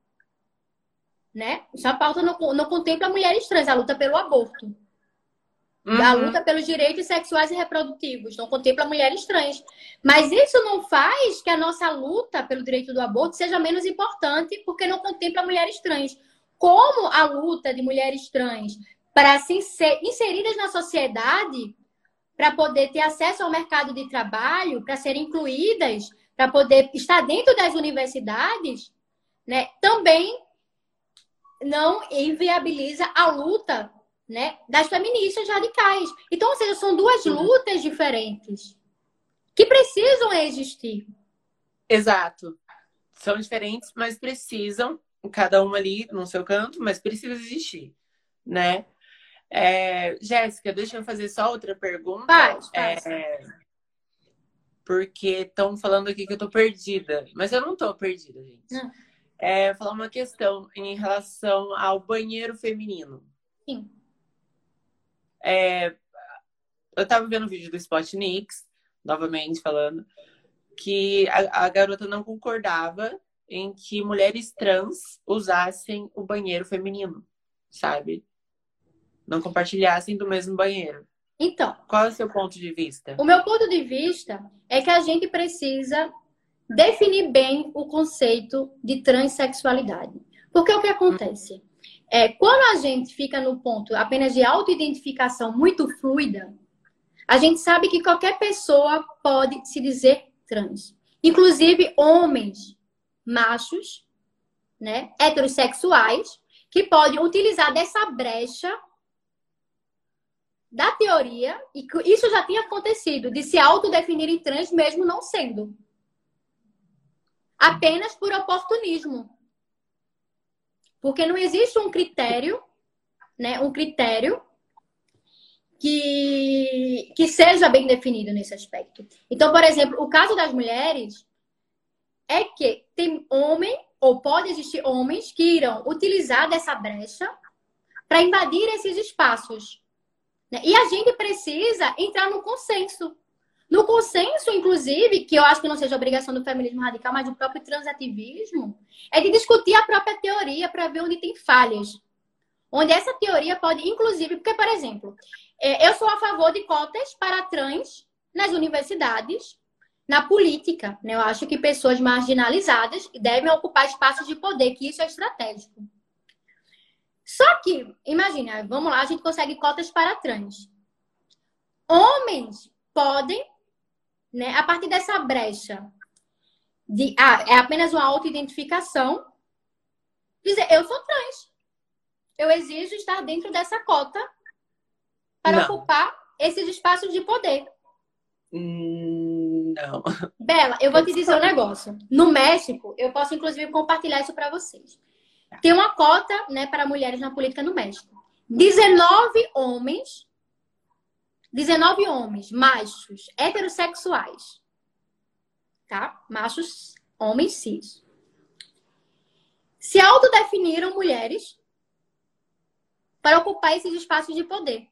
Né? Essa pauta não, não contempla mulheres trans, a luta pelo aborto. Uhum. Da luta pelos direitos sexuais e reprodutivos, não contempla mulheres trans. Mas isso não faz que a nossa luta pelo direito do aborto seja menos importante, porque não contempla mulheres trans. Como a luta de mulheres trans para se ser inseridas na sociedade, para poder ter acesso ao mercado de trabalho, para serem incluídas, para poder estar dentro das universidades, né, também não inviabiliza a luta né, das feministas radicais. Então, ou seja, são duas lutas diferentes que precisam existir. Exato. São diferentes, mas precisam, cada uma ali no seu canto, mas precisa existir, né? É, Jéssica, deixa eu fazer só outra pergunta. Faz, faz. É, porque estão falando aqui que eu tô perdida, mas eu não tô perdida, gente. Não. É, falar uma questão em relação ao banheiro feminino. Sim. É, eu tava vendo o vídeo do Spotnix, novamente falando, que a, a garota não concordava em que mulheres trans usassem o banheiro feminino, sabe? Não compartilhassem do mesmo banheiro. Então. Qual é o seu ponto de vista? O meu ponto de vista é que a gente precisa definir bem o conceito de transexualidade. Porque o que acontece? É, quando a gente fica no ponto apenas de autoidentificação muito fluida, a gente sabe que qualquer pessoa pode se dizer trans. Inclusive homens machos, né, heterossexuais, que podem utilizar dessa brecha da teoria, e isso já tinha acontecido, de se autodefinirem trans mesmo não sendo. Apenas por oportunismo. Porque não existe um critério, né, um critério que, que seja bem definido nesse aspecto. Então, por exemplo, o caso das mulheres é que tem homem, ou pode existir homens, que irão utilizar dessa brecha para invadir esses espaços. Né? E a gente precisa entrar no consenso. No consenso, inclusive, que eu acho que não seja obrigação do feminismo radical, mas do próprio transativismo, é de discutir a própria teoria para ver onde tem falhas. Onde essa teoria pode, inclusive, porque, por exemplo, é, eu sou a favor de cotas para trans nas universidades, na política. Né? Eu acho que pessoas marginalizadas devem ocupar espaços de poder, que isso é estratégico. Só que, imagina, vamos lá, a gente consegue cotas para trans. Homens podem, né, a partir dessa brecha de ah, é apenas uma autoidentificação, dizer eu sou trans. Eu exijo estar dentro dessa cota para Não. ocupar esses espaços de poder. Hum, não. [laughs] Bela, eu vou te dizer um negócio. No México, eu posso inclusive compartilhar isso para vocês. Tem uma cota, né, para mulheres na política no México. 19 homens 19 homens, machos, heterossexuais. Tá? Machos, homens cis. Se autodefiniram mulheres para ocupar esses espaços de poder.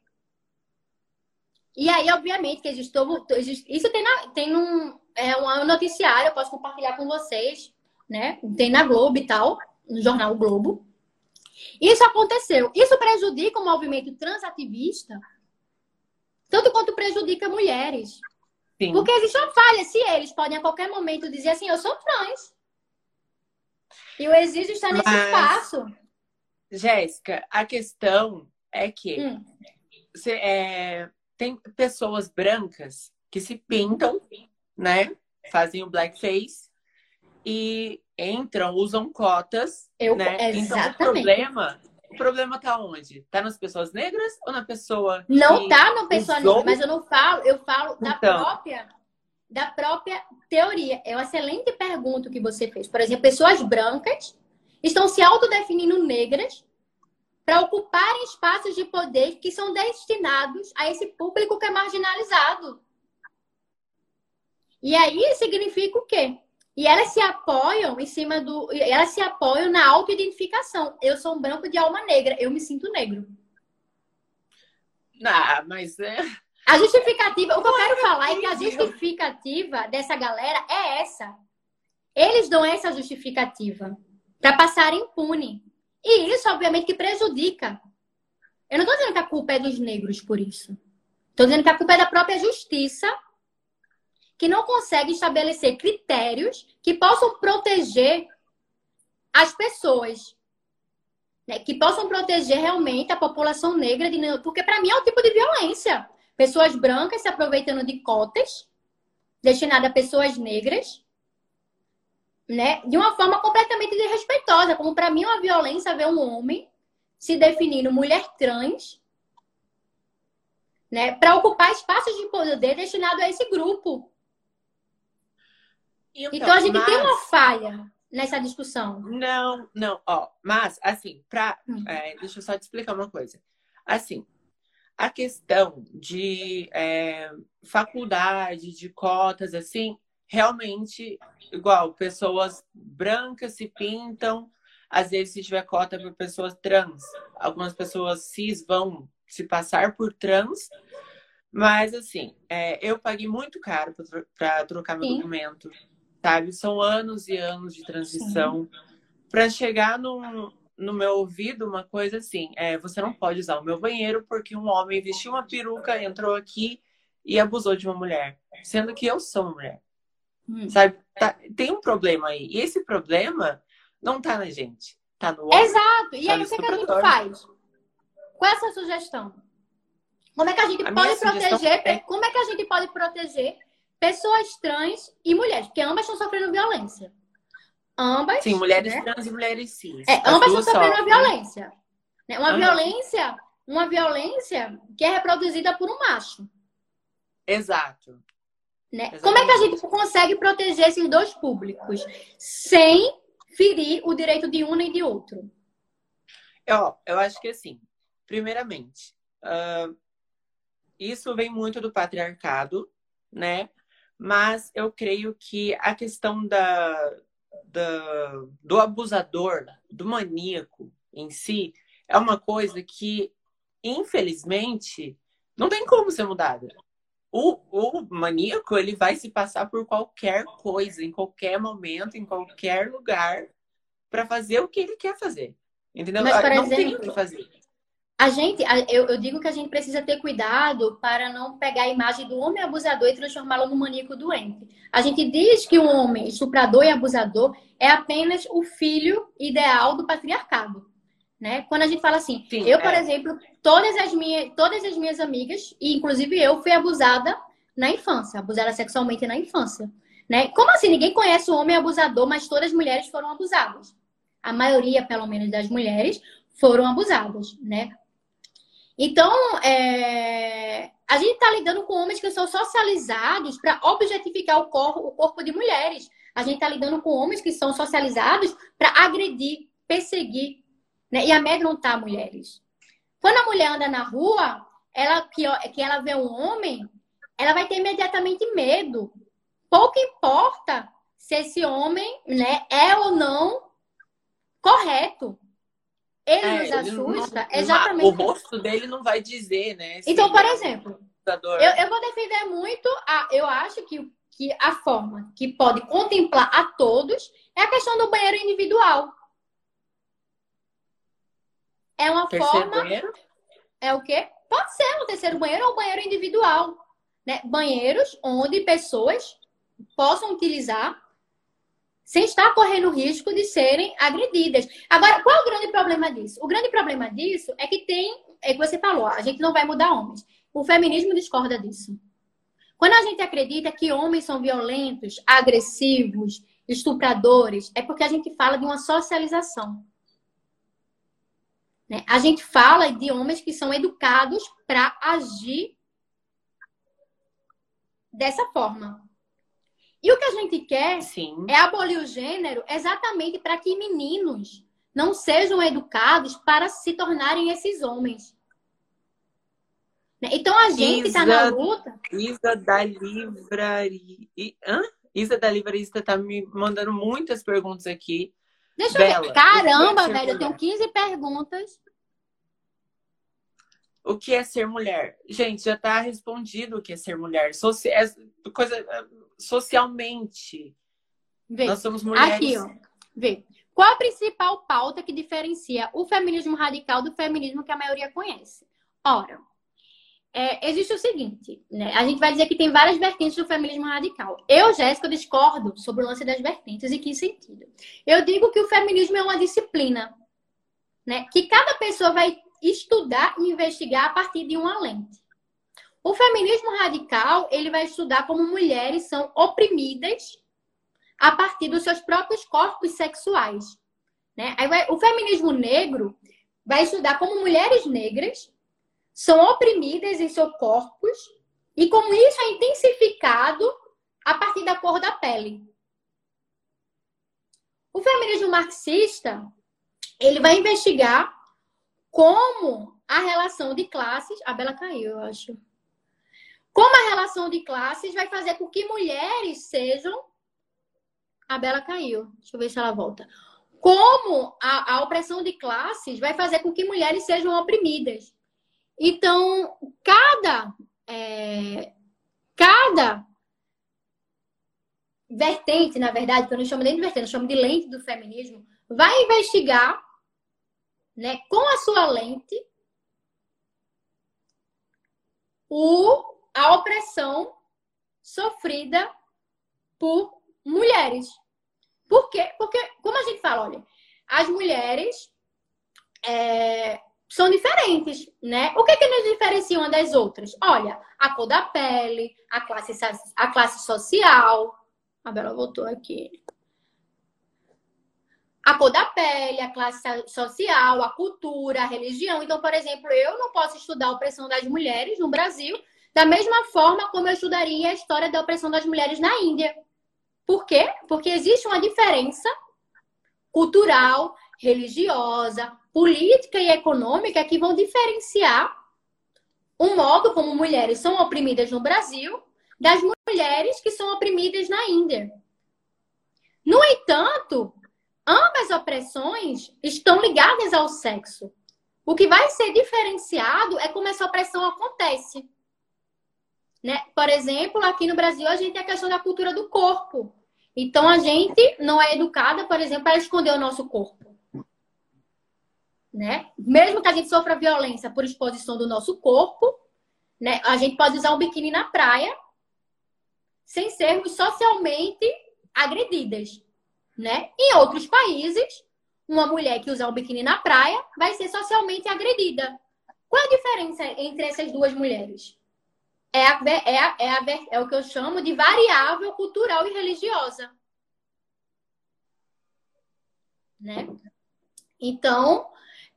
E aí, obviamente, que existe, isso tem, na, tem um, é um noticiário, eu posso compartilhar com vocês, né? Tem na Globo e tal, no jornal Globo. Isso aconteceu. Isso prejudica o movimento transativista, tanto quanto prejudica mulheres. Sim. Porque existe uma falha, se eles podem a qualquer momento dizer assim, eu sou trans. E eu exijo estar nesse Mas, espaço. Jéssica, a questão é que hum. Cê, é, tem pessoas brancas que se pintam, né? Fazem o blackface e entram, usam cotas. Eu, né? Então o problema, o problema tá onde? Tá nas pessoas negras ou na pessoa? Não tá na pessoa usou? negra, mas eu não falo, eu falo da então. própria da própria teoria. É uma excelente pergunta que você fez. Por exemplo, pessoas brancas estão se autodefinindo negras para ocuparem espaços de poder que são destinados a esse público que é marginalizado. E aí significa o quê? E elas se apoiam em cima do. Elas se apoiam na autoidentificação. Eu sou um branco de alma negra, eu me sinto negro. Ah, mas é. A justificativa, o que eu quero falar é que a justificativa dessa galera é essa. Eles dão essa justificativa para passar impune. E isso, obviamente, que prejudica Eu não tô dizendo que a culpa é dos negros por isso. Tô dizendo que a culpa é da própria justiça que não consegue estabelecer critérios que possam proteger as pessoas. Né? Que possam proteger realmente a população negra. De... Porque, para mim, é um tipo de violência. Pessoas brancas se aproveitando de cotas destinadas a pessoas negras. Né? De uma forma completamente desrespeitosa. Como, para mim, é uma violência ver um homem se definindo mulher trans né, para ocupar espaços de poder destinado a esse grupo. Então, então a gente mas... tem uma falha nessa discussão. Não, não, ó, mas assim, para hum. é, deixa eu só te explicar uma coisa. Assim, a questão de é, faculdade, de cotas, assim, realmente, igual, pessoas brancas se pintam, às vezes se tiver cota para pessoas trans, algumas pessoas cis vão se passar por trans, mas assim, é, eu paguei muito caro para trocar meu Sim. documento sabe? São anos e anos de transição para chegar no, no meu ouvido uma coisa assim: é, você não pode usar o meu banheiro porque um homem vestiu uma peruca, entrou aqui e abusou de uma mulher, sendo que eu sou uma mulher. Hum. Sabe? Tá, tem um problema aí. E esse problema não tá na gente, tá no homem. Exato. E tá aí o que, que a gente faz? Qual é essa sugestão? Como é que a gente a pode proteger? É... Como é que a gente pode proteger pessoas trans e mulheres, porque ambas estão sofrendo violência. Ambas. Sim, mulheres né? trans e mulheres cis. É, ambas estão sofrendo sofrem. violência. Né? Uma uhum. violência, uma violência que é reproduzida por um macho. Exato. Né? Como é que a gente consegue proteger esses dois públicos sem ferir o direito de um nem de outro? Eu, eu acho que assim, primeiramente, uh, isso vem muito do patriarcado, né? Mas eu creio que a questão da, da, do abusador, do maníaco em si, é uma coisa que, infelizmente, não tem como ser mudada. O, o maníaco, ele vai se passar por qualquer coisa, em qualquer momento, em qualquer lugar, para fazer o que ele quer fazer. Entendeu? Mas, não exemplo, tem o que fazer. A gente, eu, eu, digo que a gente precisa ter cuidado para não pegar a imagem do homem abusador e transformá-lo no maníaco doente. A gente diz que o homem estuprador e abusador é apenas o filho ideal do patriarcado. Né? Quando a gente fala assim, Sim, eu, por é. exemplo, todas as, minhas, todas as minhas amigas, e inclusive eu, fui abusada na infância, abusada sexualmente na infância. Né? Como assim? Ninguém conhece o homem abusador, mas todas as mulheres foram abusadas. A maioria, pelo menos, das mulheres foram abusadas, né? Então, é... a gente está lidando com homens que são socializados para objetificar o corpo, o corpo de mulheres. A gente está lidando com homens que são socializados para agredir, perseguir né? e amedrontar mulheres. Quando a mulher anda na rua, ela que, que ela vê um homem, ela vai ter imediatamente medo. Pouco importa se esse homem né, é ou não correto. Ele é, nos assusta ele não, exatamente. O rosto dele não vai dizer, né? Então, por exemplo, eu, eu vou defender muito, a, eu acho que, que a forma que pode contemplar a todos é a questão do banheiro individual. É uma terceiro forma. Banheiro? É o quê? Pode ser um terceiro banheiro ou um banheiro individual. Né? Banheiros onde pessoas possam utilizar sem estar correndo risco de serem agredidas. Agora, qual é o grande problema disso? O grande problema disso é que tem, é que você falou, a gente não vai mudar homens. O feminismo discorda disso. Quando a gente acredita que homens são violentos, agressivos, estupradores, é porque a gente fala de uma socialização. Né? A gente fala de homens que são educados para agir dessa forma. E o que a gente quer Sim. é abolir o gênero exatamente para que meninos não sejam educados para se tornarem esses homens. Então a gente está na luta. Isa da Livraria. Hã? Isa da Livraria está me mandando muitas perguntas aqui. Deixa Bela, eu ver. Caramba, velho, eu tenho 15 perguntas. O que é ser mulher? Gente, já está respondido o que é ser mulher. Soci... É coisa socialmente. Vê. Nós somos mulheres. Aqui, ó. Vê. Qual a principal pauta que diferencia o feminismo radical do feminismo que a maioria conhece? Ora, é, existe o seguinte, né? A gente vai dizer que tem várias vertentes do feminismo radical. Eu, Jéssica, discordo sobre o lance das vertentes. E que sentido? Eu digo que o feminismo é uma disciplina, né? Que cada pessoa vai estudar e investigar a partir de uma lente. O feminismo radical, ele vai estudar como mulheres são oprimidas a partir dos seus próprios corpos sexuais. Né? Vai, o feminismo negro vai estudar como mulheres negras são oprimidas em seus corpos e como isso é intensificado a partir da cor da pele. O feminismo marxista, ele vai investigar como a relação de classes, a Bela caiu, eu acho. Como a relação de classes vai fazer com que mulheres sejam a Bela caiu. Deixa eu ver se ela volta. Como a, a opressão de classes vai fazer com que mulheres sejam oprimidas. Então, cada, é, cada vertente, na verdade, que eu não chamo nem de vertente, eu chamo de lente do feminismo, vai investigar né, com a sua lente o, a opressão sofrida por mulheres. Por quê? Porque, como a gente fala, olha, as mulheres é, são diferentes, né? O que, que nos diferencia uma das outras? Olha, a cor da pele, a classe, a classe social. A Bela voltou aqui. A cor da pele, a classe social, a cultura, a religião. Então, por exemplo, eu não posso estudar a opressão das mulheres no Brasil da mesma forma como eu estudaria a história da opressão das mulheres na Índia. Por quê? Porque existe uma diferença cultural, religiosa, política e econômica que vão diferenciar o modo como mulheres são oprimidas no Brasil das mulheres que são oprimidas na Índia. No entanto, ambas opressões estão ligadas ao sexo. O que vai ser diferenciado é como essa opressão acontece. Né? Por exemplo, aqui no Brasil a gente tem a questão da cultura do corpo. Então a gente não é educada, por exemplo, para esconder o nosso corpo. Né? Mesmo que a gente sofra violência por exposição do nosso corpo, né? A gente pode usar um biquíni na praia sem sermos socialmente agredidas, né? Em outros países, uma mulher que usar um biquíni na praia vai ser socialmente agredida. Qual a diferença entre essas duas mulheres? é, a, é, a, é, a, é o que eu chamo de variável cultural e religiosa. Né? Então,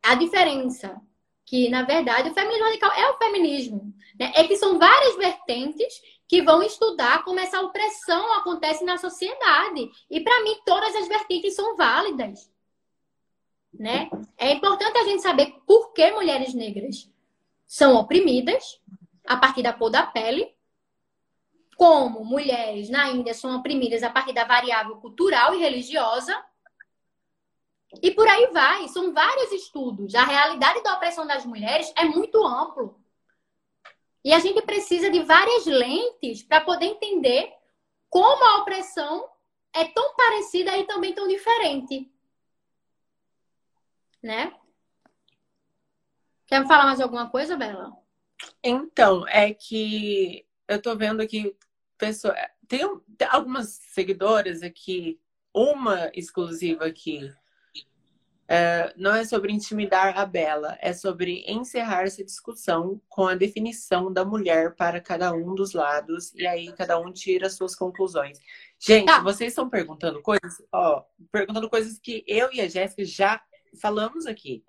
a diferença que, na verdade, o feminismo radical é o feminismo. Né? É que são várias vertentes que vão estudar como essa opressão acontece na sociedade. E, para mim, todas as vertentes são válidas. Né? É importante a gente saber por que mulheres negras são oprimidas, a partir da cor da pele, como mulheres na Índia são oprimidas a partir da variável cultural e religiosa. E por aí vai, são vários estudos. A realidade da opressão das mulheres é muito amplo. E a gente precisa de várias lentes para poder entender como a opressão é tão parecida e também tão diferente. Né? Quer falar mais alguma coisa, Bela? Então, é que eu tô vendo aqui pessoa, tem algumas seguidoras aqui, uma exclusiva aqui. É, não é sobre intimidar a Bela, é sobre encerrar essa discussão com a definição da mulher para cada um dos lados e aí cada um tira suas conclusões. Gente, tá. vocês estão perguntando coisas, ó, perguntando coisas que eu e a Jéssica já falamos aqui,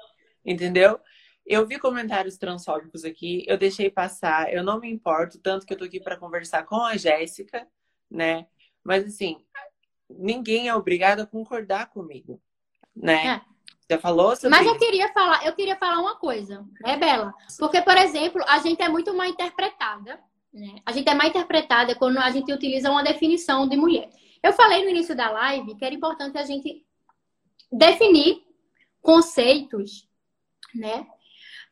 entendeu? Eu vi comentários transfóbicos aqui, eu deixei passar, eu não me importo, tanto que eu tô aqui para conversar com a Jéssica, né? Mas assim, ninguém é obrigado a concordar comigo, né? É. Já falou sobre Mas eu queria falar, eu queria falar uma coisa, né, Bela? Porque, por exemplo, a gente é muito mal interpretada, né? A gente é mal interpretada quando a gente utiliza uma definição de mulher. Eu falei no início da live que era importante a gente definir conceitos, né?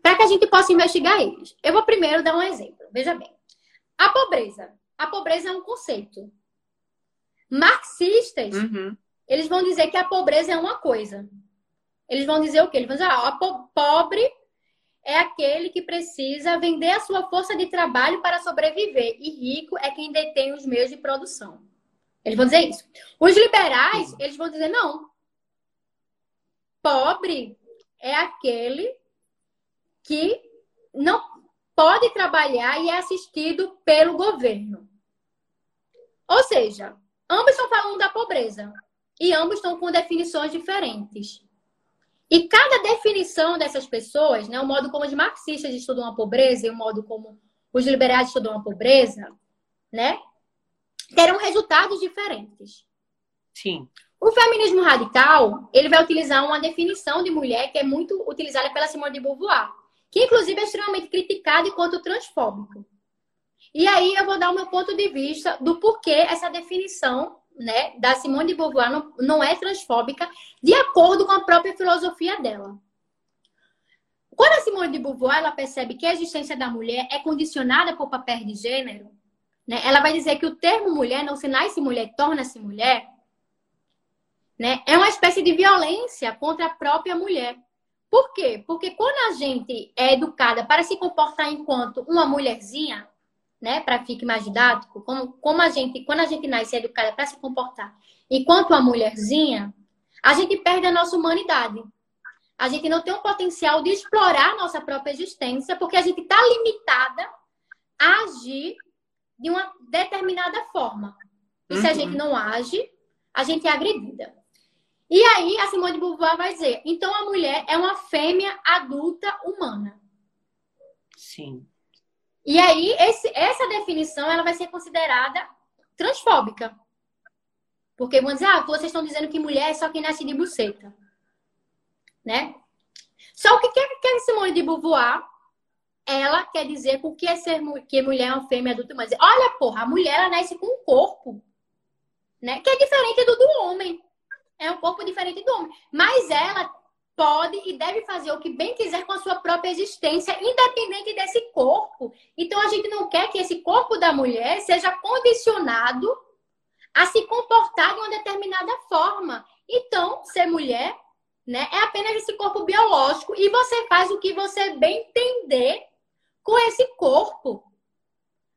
para que a gente possa investigar eles. Eu vou primeiro dar um exemplo. Veja bem. A pobreza. A pobreza é um conceito. Marxistas, uhum. eles vão dizer que a pobreza é uma coisa. Eles vão dizer o quê? Eles vão dizer, ah, a po pobre é aquele que precisa vender a sua força de trabalho para sobreviver. E rico é quem detém os meios de produção. Eles vão dizer isso. Os liberais, eles vão dizer, não. Pobre é aquele que não pode trabalhar e é assistido pelo governo. Ou seja, ambos estão falando da pobreza e ambos estão com definições diferentes. E cada definição dessas pessoas, né, o modo como os marxistas estudam a pobreza e o modo como os liberais estudam a pobreza, né, terão resultados diferentes. Sim. O feminismo radical, ele vai utilizar uma definição de mulher que é muito utilizada pela Simone de Beauvoir, que inclusive é extremamente criticada enquanto transfóbico. E aí eu vou dar o meu ponto de vista do porquê essa definição né, da Simone de Beauvoir não, não é transfóbica, de acordo com a própria filosofia dela. Quando a Simone de Beauvoir ela percebe que a existência da mulher é condicionada por papel de gênero, né, ela vai dizer que o termo mulher não se nasce mulher, torna-se mulher, né, é uma espécie de violência contra a própria mulher. Por quê? Porque quando a gente é educada para se comportar enquanto uma mulherzinha, né, para ficar mais didático, como, como a gente, quando a gente nasce educada para se comportar enquanto uma mulherzinha, a gente perde a nossa humanidade. A gente não tem um potencial de explorar a nossa própria existência, porque a gente está limitada a agir de uma determinada forma. E uhum. se a gente uhum. não age, a gente é agredida. E aí a Simone de Beauvoir vai dizer: então a mulher é uma fêmea adulta humana. Sim. E aí, esse, essa definição ela vai ser considerada transfóbica. Porque vão dizer, ah, vocês estão dizendo que mulher é só quem nasce de buceta. Né? Só o que quer que Simone de Beauvoir, ela quer dizer com que é ser que mulher é uma fêmea adulta humana. Olha, porra, a mulher ela nasce com um corpo, né? Que é diferente do do homem. É um corpo diferente do homem. Mas ela pode e deve fazer o que bem quiser com a sua própria existência, independente desse corpo. Então a gente não quer que esse corpo da mulher seja condicionado a se comportar de uma determinada forma. Então, ser mulher, né, é apenas esse corpo biológico e você faz o que você bem entender com esse corpo.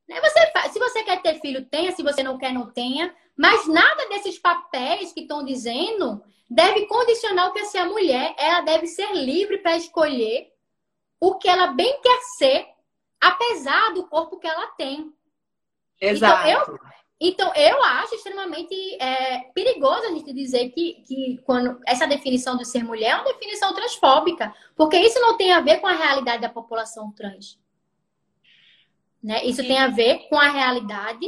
Né? Você faz, se você quer ter filho, tenha, se você não quer, não tenha. Mas nada desses papéis que estão dizendo deve condicionar o que é ser a mulher. Ela deve ser livre para escolher o que ela bem quer ser, apesar do corpo que ela tem. Exato. Então, eu, então, eu acho extremamente é, perigoso a gente dizer que, que quando essa definição de ser mulher é uma definição transfóbica, porque isso não tem a ver com a realidade da população trans. Né? Isso Sim. tem a ver com a realidade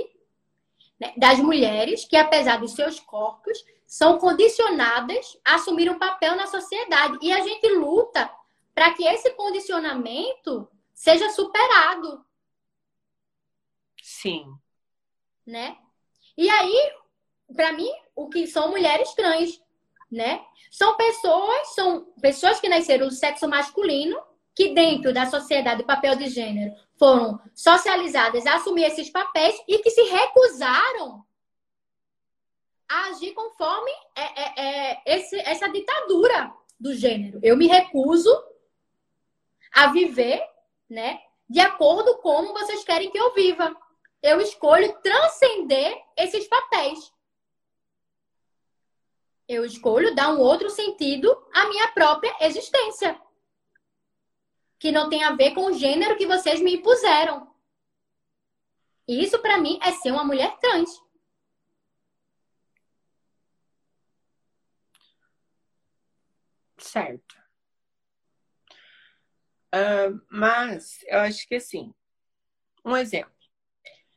né, das mulheres que, apesar dos seus corpos, são condicionadas a assumir um papel na sociedade. E a gente luta para que esse condicionamento seja superado. Sim. Né? E aí, para mim, o que são mulheres trans, né? São pessoas, são pessoas que nasceram do sexo masculino, que dentro da sociedade do papel de gênero foram socializadas a assumir esses papéis e que se recusaram a agir conforme é, é, é, esse, essa ditadura do gênero. Eu me recuso a viver, né, de acordo com como vocês querem que eu viva. Eu escolho transcender esses papéis. Eu escolho dar um outro sentido à minha própria existência. Que não tem a ver com o gênero que vocês me impuseram. Isso, para mim, é ser uma mulher trans. certo. Uh, mas eu acho que assim, um exemplo.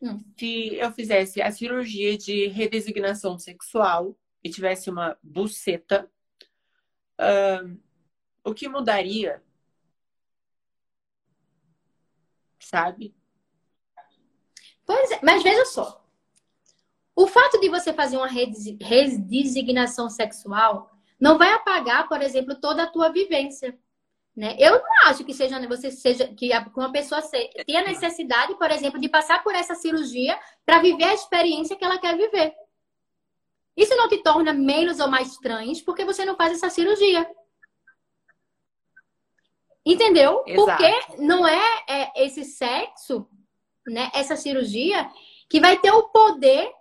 Hum. Se eu fizesse a cirurgia de redesignação sexual e tivesse uma buceta, uh, o que mudaria? Sabe? Pois é, mas veja só. O fato de você fazer uma redesignação sexual não vai apagar, por exemplo, toda a tua vivência. Né? Eu não acho que seja você seja que uma pessoa tenha necessidade, por exemplo, de passar por essa cirurgia para viver a experiência que ela quer viver. Isso não te torna menos ou mais trans porque você não faz essa cirurgia. Entendeu? Exato. Porque não é, é esse sexo, né, essa cirurgia, que vai ter o poder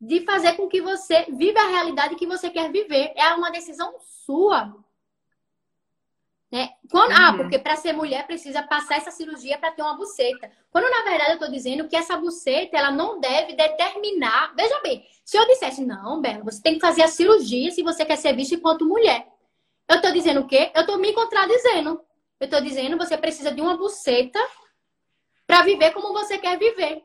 de fazer com que você viva a realidade que você quer viver. É uma decisão sua. Né? Quando, ah, uhum. Ah, porque para ser mulher precisa passar essa cirurgia para ter uma buceta. Quando na verdade eu estou dizendo que essa buceta ela não deve determinar. Veja bem, se eu dissesse, não, Bela, você tem que fazer a cirurgia se você quer ser vista enquanto mulher. Dizendo o quê? Eu estou me contradizendo. Eu estou dizendo você precisa de uma buceta para viver como você quer viver.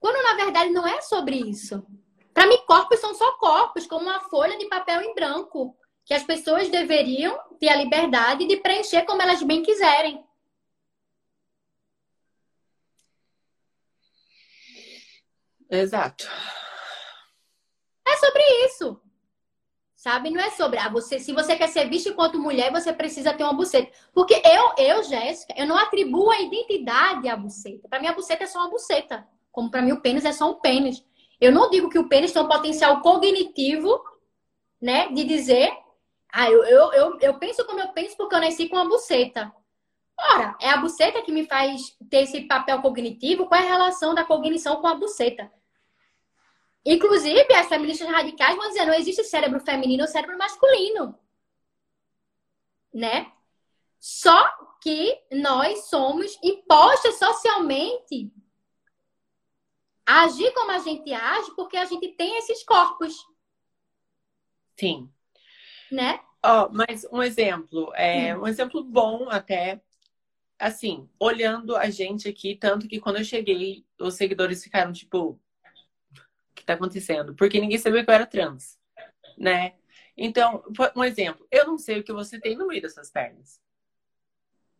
Quando na verdade não é sobre isso. Para mim, corpos são só corpos, como uma folha de papel em branco, que as pessoas deveriam ter a liberdade de preencher como elas bem quiserem. Exato. É sobre isso. Sabe? Não é sobre, ah, você, se você quer ser vista enquanto mulher, você precisa ter uma buceta. Porque eu, eu, Jéssica, eu não atribuo a identidade à buceta. Para mim, a buceta é só uma buceta. Como para mim, o pênis é só um pênis. Eu não digo que o pênis tem um potencial cognitivo, né? De dizer, ah, eu, eu, eu, eu penso como eu penso porque eu nasci com uma buceta. Ora, é a buceta que me faz ter esse papel cognitivo? Qual é a relação da cognição com a buceta? Inclusive, as feministas radicais vão dizer, não existe cérebro feminino ou cérebro masculino. Né? Só que nós somos impostas socialmente a agir como a gente age porque a gente tem esses corpos. Sim. Né? Ó, oh, mas um exemplo, é hum. um exemplo bom até, assim, olhando a gente aqui, tanto que quando eu cheguei, os seguidores ficaram tipo, que tá acontecendo? Porque ninguém sabia que eu era trans, né? Então, um exemplo, eu não sei o que você tem no meio dessas pernas.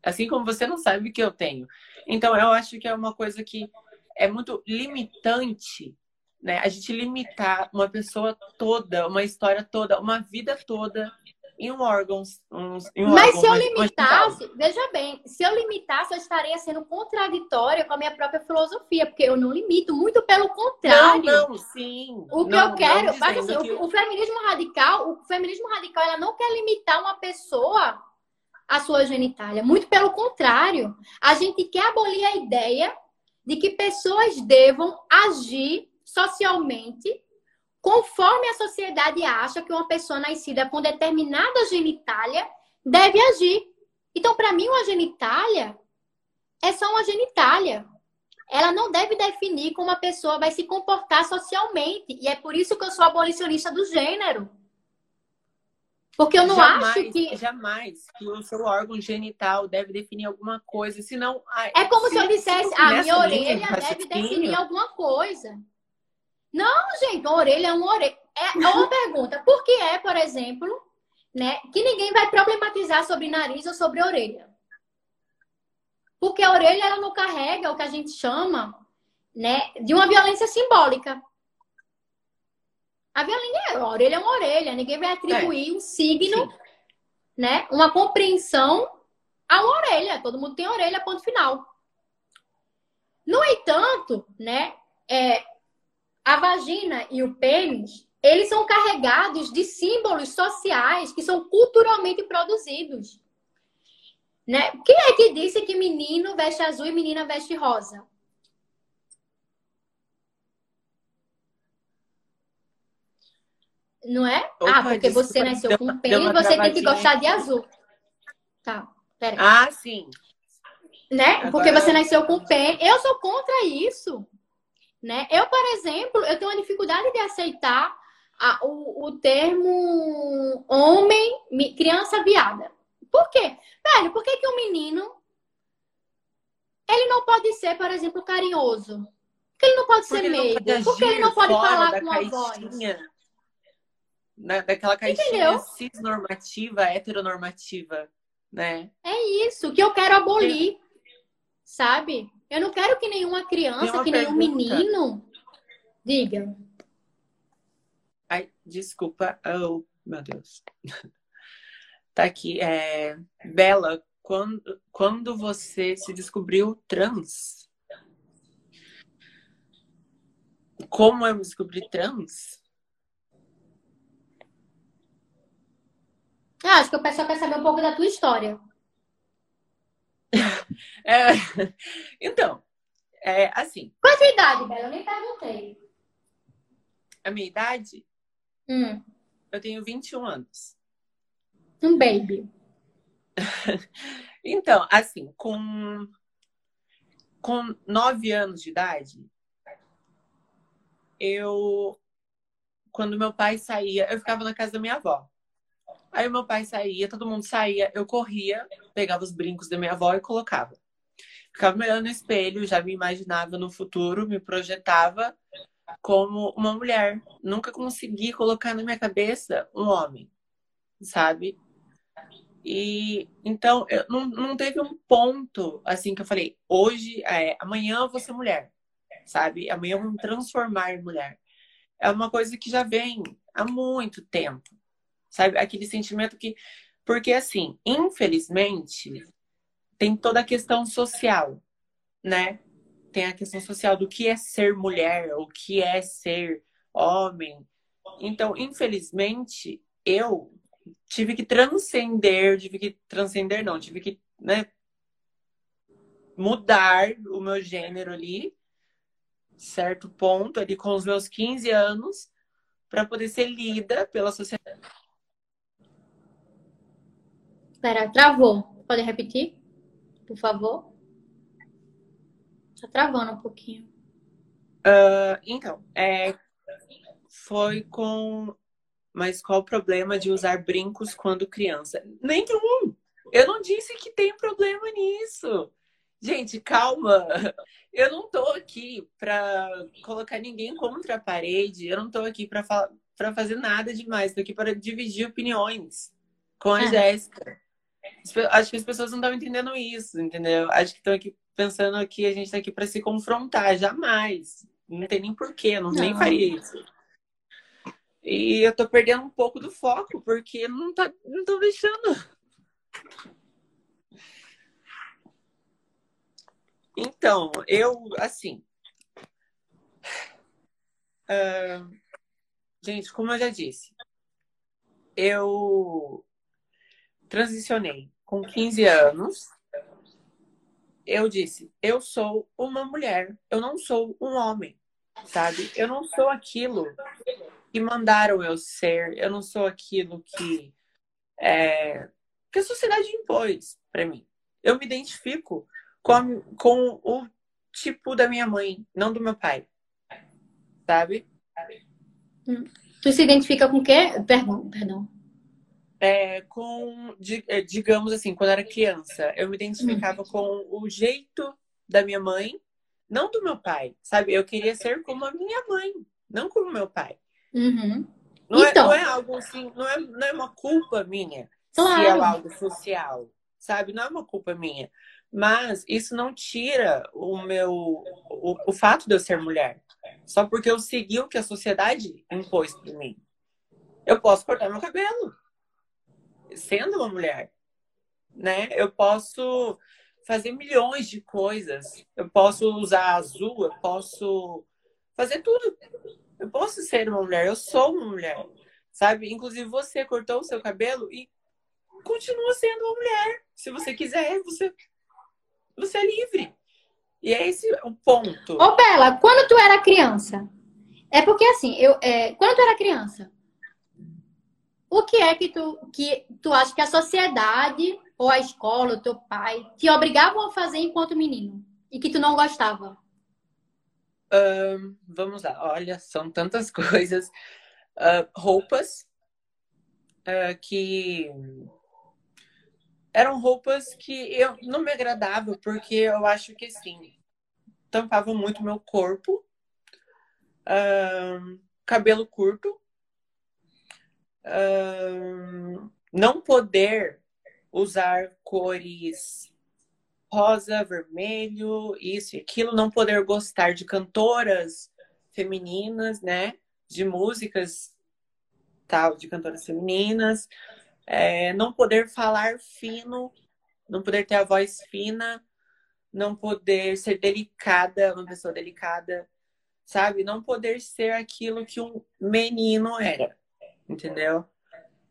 Assim como você não sabe o que eu tenho. Então, eu acho que é uma coisa que é muito limitante, né? A gente limitar uma pessoa toda, uma história toda, uma vida toda em um órgão. Um, em um Mas órgão, se eu limitasse, veja bem, se eu limitasse, eu estaria sendo contraditória com a minha própria filosofia, porque eu não limito, muito pelo contrário. Não, não, sim. O que não, eu quero, mas assim, que... o, o feminismo radical, o feminismo radical, ela não quer limitar uma pessoa a sua genitália. Muito pelo contrário. A gente quer abolir a ideia de que pessoas devam agir socialmente conforme a sociedade acha que uma pessoa nascida com determinada genitália deve agir. Então, para mim, uma genitália é só uma genitália. Ela não deve definir como a pessoa vai se comportar socialmente. E é por isso que eu sou abolicionista do gênero. Porque eu não jamais, acho que. Jamais que o seu órgão genital deve definir alguma coisa, senão. É como se, se eu dissesse, a minha orelha deve definir alguma coisa. Não, gente, uma orelha é uma orelha. É uma pergunta. Por que é, por exemplo, né, que ninguém vai problematizar sobre nariz ou sobre orelha? Porque a orelha ela não carrega o que a gente chama, né, de uma violência simbólica. A violência, a orelha é uma orelha, ninguém vai atribuir é. um signo, Sim. né, uma compreensão a uma orelha. Todo mundo tem orelha, ponto final. No entanto, né, é, a vagina e o pênis, eles são carregados de símbolos sociais que são culturalmente produzidos. Né? Quem é que disse que menino veste azul e menina veste rosa? Não é? Opa, ah, porque você nasceu com pênis, você tem que gostar de azul. Tá, pera. Ah, sim. Né? Agora... Porque você nasceu com pênis. Eu sou contra isso. Né? Eu, por exemplo, eu tenho uma dificuldade de aceitar a, o, o termo homem, criança viada. Por quê? Velho, por que, que um menino ele não pode ser, por exemplo, carinhoso? Porque ele não pode porque ser meio? Porque ele não pode falar com uma voz? Na, daquela caixinha cisnormativa, heteronormativa, né? É isso que eu quero abolir, é. sabe? Eu não quero que nenhuma criança, que pergunta. nenhum menino diga. Ai, desculpa. Oh, meu Deus. [laughs] Tá aqui. É... Bela, quando, quando você se descobriu trans? Como eu me descobri trans? Ah, acho que o pessoal quer saber um pouco da tua história. É, [laughs] então, é assim. Qual a tua idade, Bela? Eu nem perguntei. A minha idade? Hum. Eu tenho 21 anos. Um baby. [laughs] então, assim, com, com 9 anos de idade, eu. Quando meu pai saía, eu ficava na casa da minha avó. Aí meu pai saía, todo mundo saía, eu corria, pegava os brincos da minha avó e colocava. Ficava me olhando no espelho, já me imaginava no futuro, me projetava como uma mulher. Nunca consegui colocar na minha cabeça um homem, sabe? E então eu, não, não teve um ponto assim que eu falei, hoje, é, amanhã eu vou ser mulher, sabe? Amanhã eu vou me transformar em mulher. É uma coisa que já vem há muito tempo, sabe? Aquele sentimento que. Porque, assim, infelizmente, tem toda a questão social, né? Tem a questão social do que é ser mulher, o que é ser homem. Então, infelizmente, eu tive que transcender, tive que transcender não, tive que, né, mudar o meu gênero ali, certo ponto, ali com os meus 15 anos, para poder ser lida pela sociedade. Espera, travou. Pode repetir, por favor? Tá travando um pouquinho. Uh, então, é, foi com mas qual o problema de usar brincos quando criança? Nenhum! Eu não disse que tem problema nisso. Gente, calma. Eu não tô aqui para colocar ninguém contra a parede. Eu não tô aqui para fazer nada demais. Tô aqui para dividir opiniões com a. Jéssica. Acho que as pessoas não estão entendendo isso, entendeu? Acho que estão aqui pensando que a gente está aqui para se confrontar. Jamais. Não tem nem porquê, não, não. nem faria isso. E eu tô perdendo um pouco do foco, porque não, tá, não tô deixando. Então, eu, assim. Uh, gente, como eu já disse, eu transicionei com 15 anos. Eu disse, eu sou uma mulher, eu não sou um homem, sabe? Eu não sou aquilo que mandaram eu ser, eu não sou aquilo que, é, que a sociedade impôs para mim. Eu me identifico com, com o tipo da minha mãe, não do meu pai. Sabe? Hum. Tu se identifica com o quê? Perdão, perdão. É, com, é, digamos assim, quando eu era criança, eu me identificava hum. com o jeito da minha mãe, não do meu pai, sabe? Eu queria ser como a minha mãe, não como meu pai. Uhum. Não, é, então, é, não é algo assim, não é, não é uma culpa minha claro. se é algo social, sabe? Não é uma culpa minha. Mas isso não tira o meu o, o fato de eu ser mulher. Só porque eu segui o que a sociedade impôs para mim. Eu posso cortar meu cabelo sendo uma mulher, né? Eu posso fazer milhões de coisas. Eu posso usar azul, eu posso fazer tudo. Eu posso ser uma mulher, eu sou uma mulher, sabe? Inclusive você cortou o seu cabelo e continua sendo uma mulher. Se você quiser, você, você é livre. E é esse o ponto. Ô, Bela, quando tu era criança, é porque assim, eu, é, quando tu era criança, o que é que tu, que tu acha que a sociedade, ou a escola, o teu pai, te obrigavam a fazer enquanto menino? E que tu não gostava? Uh, vamos lá, olha, são tantas [laughs] coisas. Uh, roupas uh, que eram roupas que eu não me agradavam, porque eu acho que sim, tampavam muito meu corpo. cabelo curto. Não poder usar cores rosa, vermelho, isso e aquilo, não poder gostar de cantoras femininas, né? De músicas tal, de cantoras femininas, é, não poder falar fino, não poder ter a voz fina, não poder ser delicada, uma pessoa delicada, sabe? Não poder ser aquilo que um menino era, entendeu?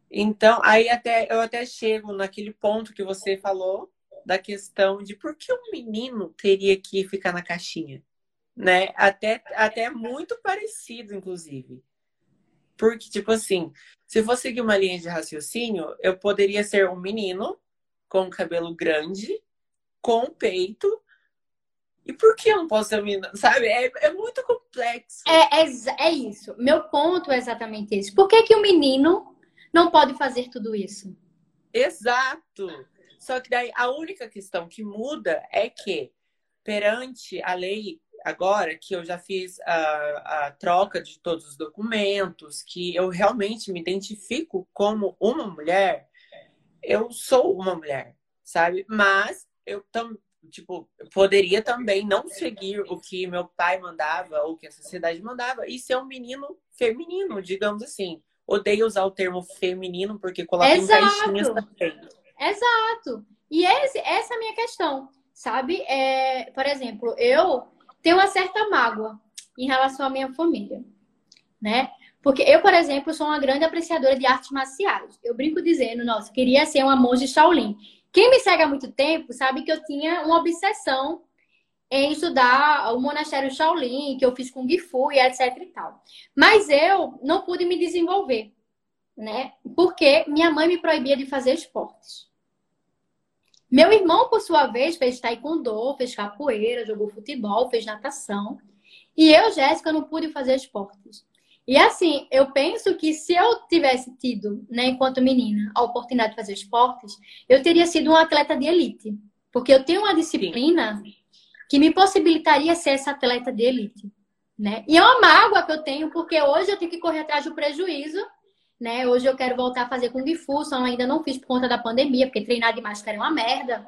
Então, aí até eu até chego naquele ponto que você falou da questão de por que um menino teria que ficar na caixinha, né? Até até muito parecido, inclusive. Porque tipo assim, se for seguir uma linha de raciocínio, eu poderia ser um menino com cabelo grande, com peito, e por que eu não posso ser um menino? Sabe? É, é muito complexo. É, é, é, isso. Meu ponto é exatamente esse. Por que, que o menino não pode fazer tudo isso? Exato. Só que daí a única questão que muda é que, perante a lei, agora que eu já fiz a, a troca de todos os documentos, que eu realmente me identifico como uma mulher, eu sou uma mulher, sabe? Mas eu também tipo, poderia também não seguir o que meu pai mandava ou que a sociedade mandava e ser um menino feminino, digamos assim. Odeio usar o termo feminino porque coloca Exato. em caixinhas também. Exato. E esse, essa é a minha questão, sabe? É, por exemplo, eu tenho uma certa mágoa em relação à minha família, né? Porque eu, por exemplo, sou uma grande apreciadora de artes marciais. Eu brinco dizendo, nossa, queria ser uma monge Shaolin. Quem me segue há muito tempo sabe que eu tinha uma obsessão em estudar o monastério Shaolin, que eu fiz com Gifu e etc e tal. Mas eu não pude me desenvolver, né? Porque minha mãe me proibia de fazer esportes. Meu irmão, por sua vez, fez taekwondo, fez capoeira, jogou futebol, fez natação. E eu, Jéssica, não pude fazer esportes. E assim, eu penso que se eu tivesse tido, né, enquanto menina, a oportunidade de fazer esportes, eu teria sido um atleta de elite. Porque eu tenho uma disciplina Sim. que me possibilitaria ser essa atleta de elite. Né? E é uma mágoa que eu tenho, porque hoje eu tenho que correr atrás do prejuízo. Né? Hoje eu quero voltar a fazer Kung Fu, só ainda não fiz por conta da pandemia, porque treinar de máscara é uma merda.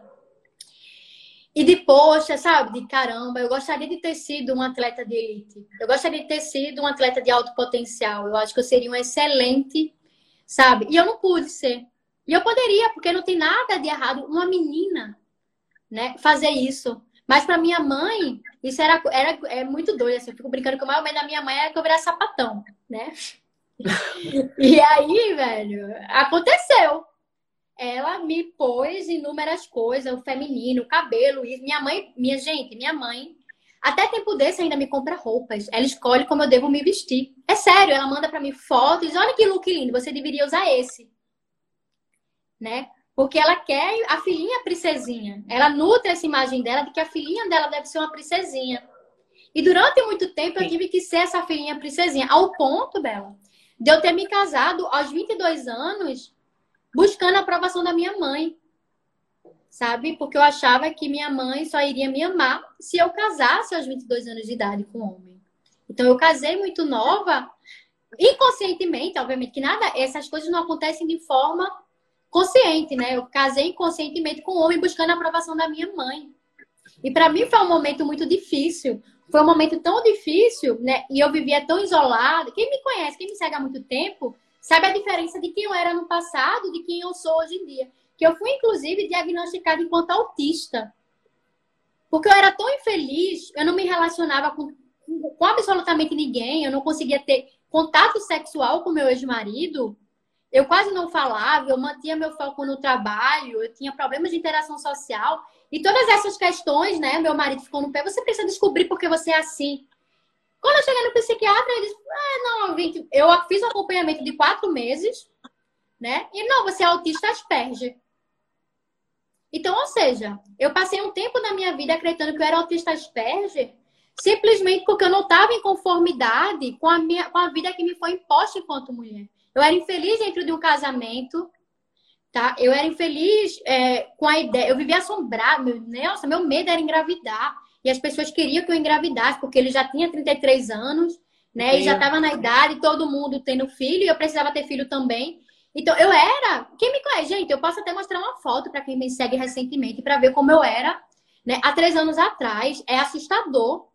E de, poxa, sabe? De caramba, eu gostaria de ter sido um atleta de elite. Eu gostaria de ter sido um atleta de alto potencial. Eu acho que eu seria um excelente, sabe? E eu não pude ser. E eu poderia, porque não tem nada de errado uma menina, né, fazer isso. Mas para minha mãe, isso era, era é muito doido. Assim, eu fico brincando que o maior medo da minha mãe era que eu sapatão, né? [laughs] e aí, velho, aconteceu ela me pôs inúmeras coisas, o feminino, o cabelo, isso. Minha mãe, minha gente, minha mãe, até tempo desse ainda me compra roupas. Ela escolhe como eu devo me vestir. É sério, ela manda para mim fotos, olha que look lindo, você deveria usar esse. Né? Porque ela quer a filhinha princesinha. Ela nutre essa imagem dela de que a filhinha dela deve ser uma princesinha. E durante muito tempo eu tive que ser essa filhinha princesinha. Ao ponto, Bela, de eu ter me casado aos 22 anos buscando a aprovação da minha mãe, sabe? Porque eu achava que minha mãe só iria me amar se eu casasse aos 22 anos de idade com um homem. Então eu casei muito nova, inconscientemente, obviamente que nada, essas coisas não acontecem de forma consciente, né? Eu casei inconscientemente com um homem buscando a aprovação da minha mãe. E para mim foi um momento muito difícil. Foi um momento tão difícil, né? E eu vivia tão isolada. Quem me conhece, quem me segue há muito tempo, Sabe a diferença de quem eu era no passado de quem eu sou hoje em dia? Que eu fui, inclusive, diagnosticada enquanto autista. Porque eu era tão infeliz, eu não me relacionava com, com absolutamente ninguém, eu não conseguia ter contato sexual com meu ex-marido. Eu quase não falava, eu mantinha meu foco no trabalho, eu tinha problemas de interação social. E todas essas questões, né? Meu marido ficou no pé, você precisa descobrir porque você é assim. Quando eu cheguei no psiquiatra, ele disse: ah, não, eu fiz um acompanhamento de quatro meses, né? E não, você é autista Asperger. Então, ou seja, eu passei um tempo na minha vida acreditando que eu era autista Asperger, simplesmente porque eu não estava em conformidade com a, minha, com a vida que me foi imposta enquanto mulher. Eu era infeliz dentro de um casamento, tá? Eu era infeliz é, com a ideia. Eu vivia assombrada. Meu, nossa, meu medo era engravidar. E as pessoas queriam que eu engravidasse, porque ele já tinha 33 anos, né? E já estava na idade, todo mundo tendo filho, e eu precisava ter filho também. Então, eu era. Quem me conhece, gente, eu posso até mostrar uma foto para quem me segue recentemente, para ver como eu era, né? Há três anos atrás. É assustador.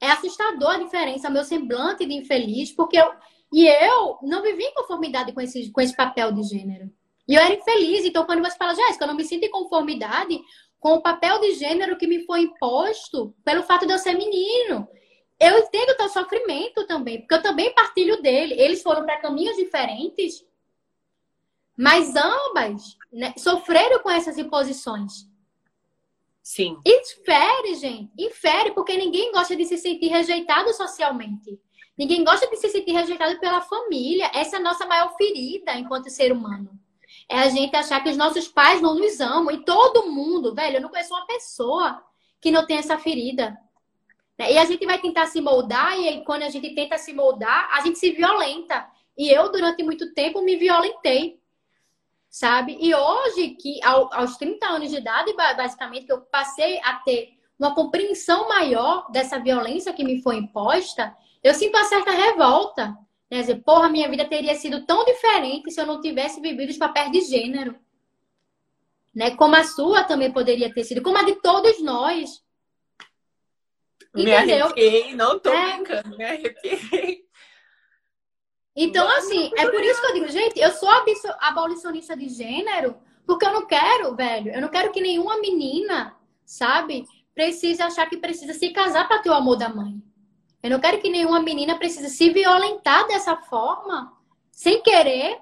É assustador a diferença, meu semblante de infeliz, porque eu. E eu não vivi em conformidade com esse, com esse papel de gênero. E eu era infeliz. Então, quando você fala, Jéssica, eu não me sinto em conformidade, com o papel de gênero que me foi imposto pelo fato de eu ser menino. eu entendo o teu sofrimento também, porque eu também partilho dele. Eles foram para caminhos diferentes, mas ambas né, sofreram com essas imposições. Sim. Infere, gente. Infere, porque ninguém gosta de se sentir rejeitado socialmente. Ninguém gosta de se sentir rejeitado pela família. Essa é a nossa maior ferida enquanto ser humano. É a gente achar que os nossos pais não nos amam. E todo mundo, velho, eu não conheço uma pessoa que não tem essa ferida. Né? E a gente vai tentar se moldar, e aí, quando a gente tenta se moldar, a gente se violenta. E eu, durante muito tempo, me violentei. Sabe? E hoje, que aos 30 anos de idade, basicamente, que eu passei a ter uma compreensão maior dessa violência que me foi imposta, eu sinto uma certa revolta. Quer dizer, porra, minha vida teria sido tão diferente se eu não tivesse vivido os papéis de gênero. Né? Como a sua também poderia ter sido, como a de todos nós. Me arrepiei, não tô é... brincando, me arrepiei. Então, assim, é por isso que eu digo, gente, eu sou abolicionista de gênero, porque eu não quero, velho, eu não quero que nenhuma menina, sabe, precise achar que precisa se casar para ter o amor da mãe. Eu não quero que nenhuma menina precise se violentar dessa forma, sem querer,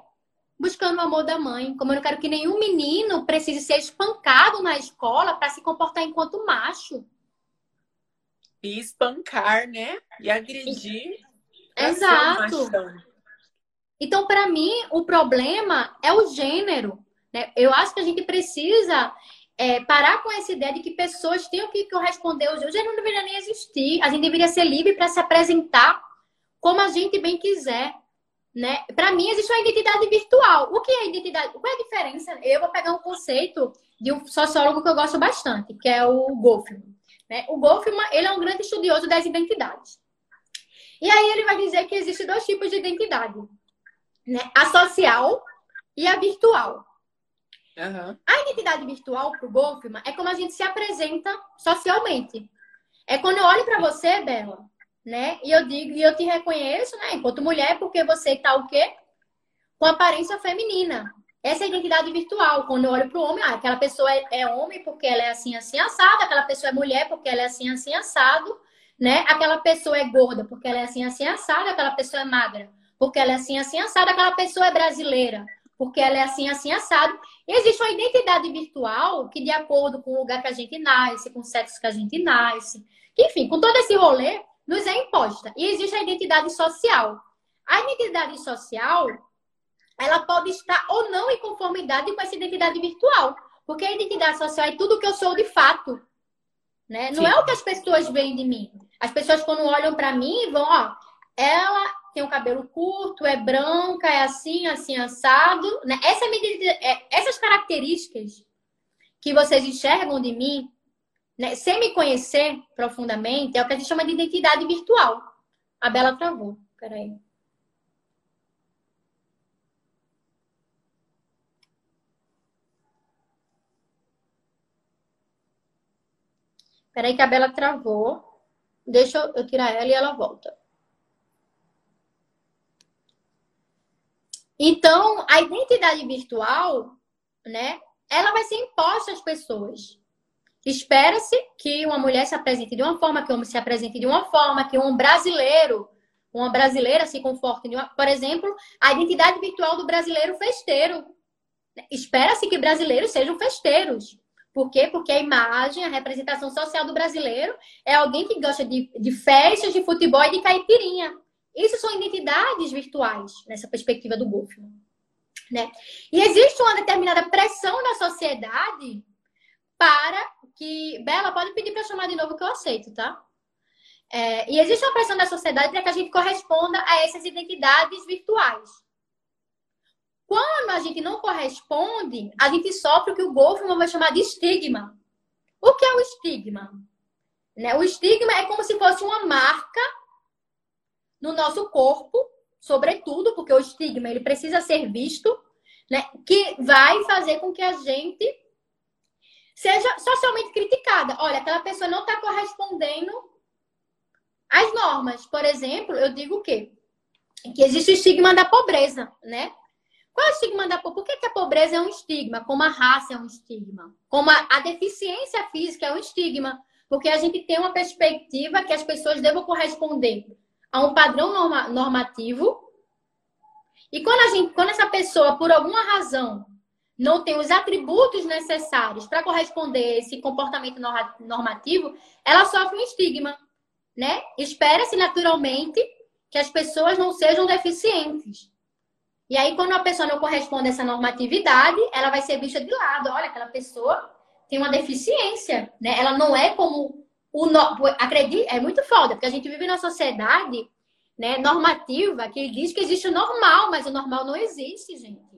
buscando o amor da mãe. Como eu não quero que nenhum menino precise ser espancado na escola para se comportar enquanto macho. E espancar, né? E agredir. Exato. Então, para mim, o problema é o gênero. Né? Eu acho que a gente precisa é, parar com essa ideia de que pessoas tenham que corresponder. O gênero não deveria nem existir. A gente deveria ser livre para se apresentar como a gente bem quiser. Né? Para mim, existe uma identidade virtual. O que é identidade? Qual é a diferença? Eu vou pegar um conceito de um sociólogo que eu gosto bastante, que é o Goffman. Né? O Goffman, ele é um grande estudioso das identidades. E aí ele vai dizer que existem dois tipos de identidade. Né? A social e a virtual. Uhum. A identidade virtual para o Goffman é como a gente se apresenta socialmente. É quando eu olho para você, Bela, né? E eu digo, e eu te reconheço, né? Enquanto mulher, porque você está o quê? Com aparência feminina. Essa é a identidade virtual. Quando eu olho para o homem, ah, aquela pessoa é, é, homem porque ela é assim, assim, assado. Aquela pessoa é mulher porque ela é assim, assim, assado. Né? Aquela pessoa é gorda porque ela é assim, assim, assado. Aquela pessoa é magra porque ela é assim, assim, assado. Aquela pessoa é brasileira porque ela é assim, assim, assado. E existe uma identidade virtual que, de acordo com o lugar que a gente nasce, com o sexo que a gente nasce, que, enfim, com todo esse rolê, nos é imposta. E existe a identidade social. A identidade social ela pode estar ou não em conformidade com essa identidade virtual. Porque a identidade social é tudo que eu sou de fato. Né? Não é o que as pessoas veem de mim. As pessoas, quando olham para mim, vão, ó, ela tem o cabelo curto, é branca, é assim, assim, assado. Né? Essa é, essas características que vocês enxergam de mim, né, sem me conhecer profundamente, é o que a gente chama de identidade virtual. A Bela travou. Peraí. Peraí que a Bela travou. Deixa eu tirar ela e ela volta. Então, a identidade virtual, né, ela vai ser imposta às pessoas. Espera-se que uma mulher se apresente de uma forma, que um homem se apresente de uma forma, que um brasileiro, uma brasileira se comporte de uma... Por exemplo, a identidade virtual do brasileiro festeiro. Espera-se que brasileiros sejam festeiros. Por quê? Porque a imagem, a representação social do brasileiro é alguém que gosta de, de festas, de futebol e de caipirinha. Isso são identidades virtuais, nessa perspectiva do Goffman. Né? E existe uma determinada pressão na sociedade para que. Bela, pode pedir para chamar de novo que eu aceito, tá? É, e existe uma pressão da sociedade para que a gente corresponda a essas identidades virtuais. Quando a gente não corresponde, a gente sofre o que o Goffman vai chamar de estigma. O que é o estigma? Né? O estigma é como se fosse uma marca no nosso corpo, sobretudo, porque o estigma ele precisa ser visto, né? que vai fazer com que a gente seja socialmente criticada. Olha, aquela pessoa não está correspondendo às normas. Por exemplo, eu digo o quê? Que existe o estigma da pobreza, né? Qual é o estigma da pobreza? Por que, que, a pobreza é um estigma? Como a raça é um estigma? Como a, a, deficiência física é um estigma? Porque a gente tem uma perspectiva que as pessoas devam corresponder a um padrão norma normativo. E quando, a gente, quando essa pessoa, por alguma razão, não tem os atributos necessários para corresponder a esse comportamento normativo, ela sofre um estigma, né? Espera-se naturalmente que as pessoas não sejam deficientes. E aí, quando a pessoa não corresponde a essa normatividade, ela vai ser vista de lado. Olha, aquela pessoa tem uma deficiência, né? Ela não é como o no... é muito foda, porque a gente vive numa sociedade, né, normativa que diz que existe o normal, mas o normal não existe, gente.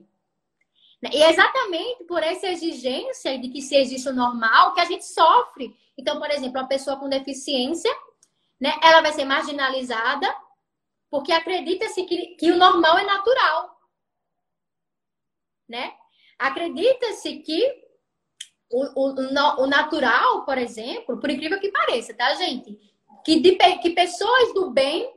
E é exatamente por essa exigência de que se existe o normal que a gente sofre. Então, por exemplo, a pessoa com deficiência, né, ela vai ser marginalizada porque acredita-se que, que o normal é natural. Né? Acredita-se que o, o, o, natural, por exemplo, por incrível que pareça, tá, gente? Que, de, que pessoas do bem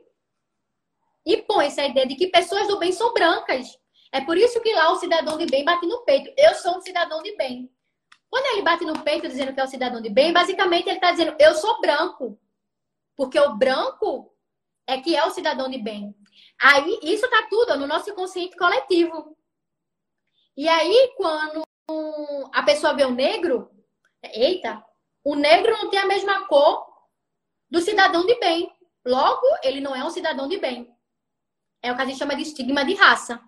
e põe essa ideia de que pessoas do bem são brancas. É por isso que lá o cidadão de bem bate no peito. Eu sou um cidadão de bem. Quando ele bate no peito dizendo que é um cidadão de bem, basicamente ele está dizendo eu sou branco. Porque o branco é que é o cidadão de bem. Aí isso tá tudo no nosso inconsciente coletivo. E aí, quando a pessoa vê o negro, eita, o negro não tem a mesma cor do cidadão de bem. Logo, ele não é um cidadão de bem. É o que a gente chama de estigma de raça.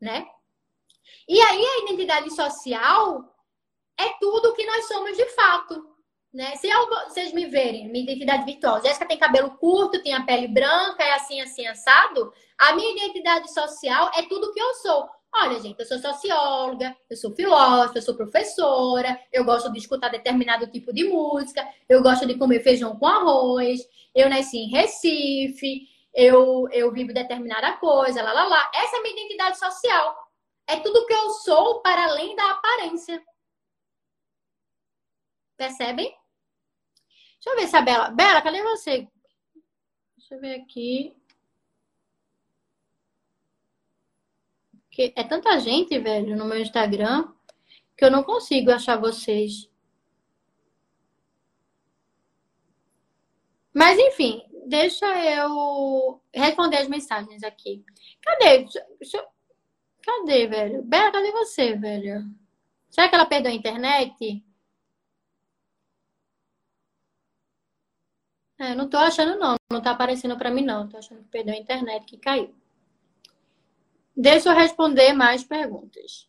Né? E aí a identidade social é tudo que nós somos de fato. Né? Se eu, vocês me verem, minha identidade virtual, Jéssica tem cabelo curto, tem a pele branca, é assim, assim, assado, a minha identidade social é tudo que eu sou. Olha, gente, eu sou socióloga, eu sou filósofa, eu sou professora, eu gosto de escutar determinado tipo de música, eu gosto de comer feijão com arroz, eu nasci em Recife, eu, eu vivo determinada coisa, lá, lá, lá. Essa é a minha identidade social. É tudo que eu sou para além da aparência. Percebem? Deixa eu ver se a Bela. Bela, cadê você? Deixa eu ver aqui. Porque é tanta gente, velho, no meu Instagram, que eu não consigo achar vocês. Mas enfim, deixa eu responder as mensagens aqui. Cadê? Cadê, velho? Bela, cadê você, velho? Será que ela perdeu a internet? É, não tô achando não, não tá aparecendo para mim não. Tô achando que perdeu a internet, que caiu. Deixa eu responder mais perguntas.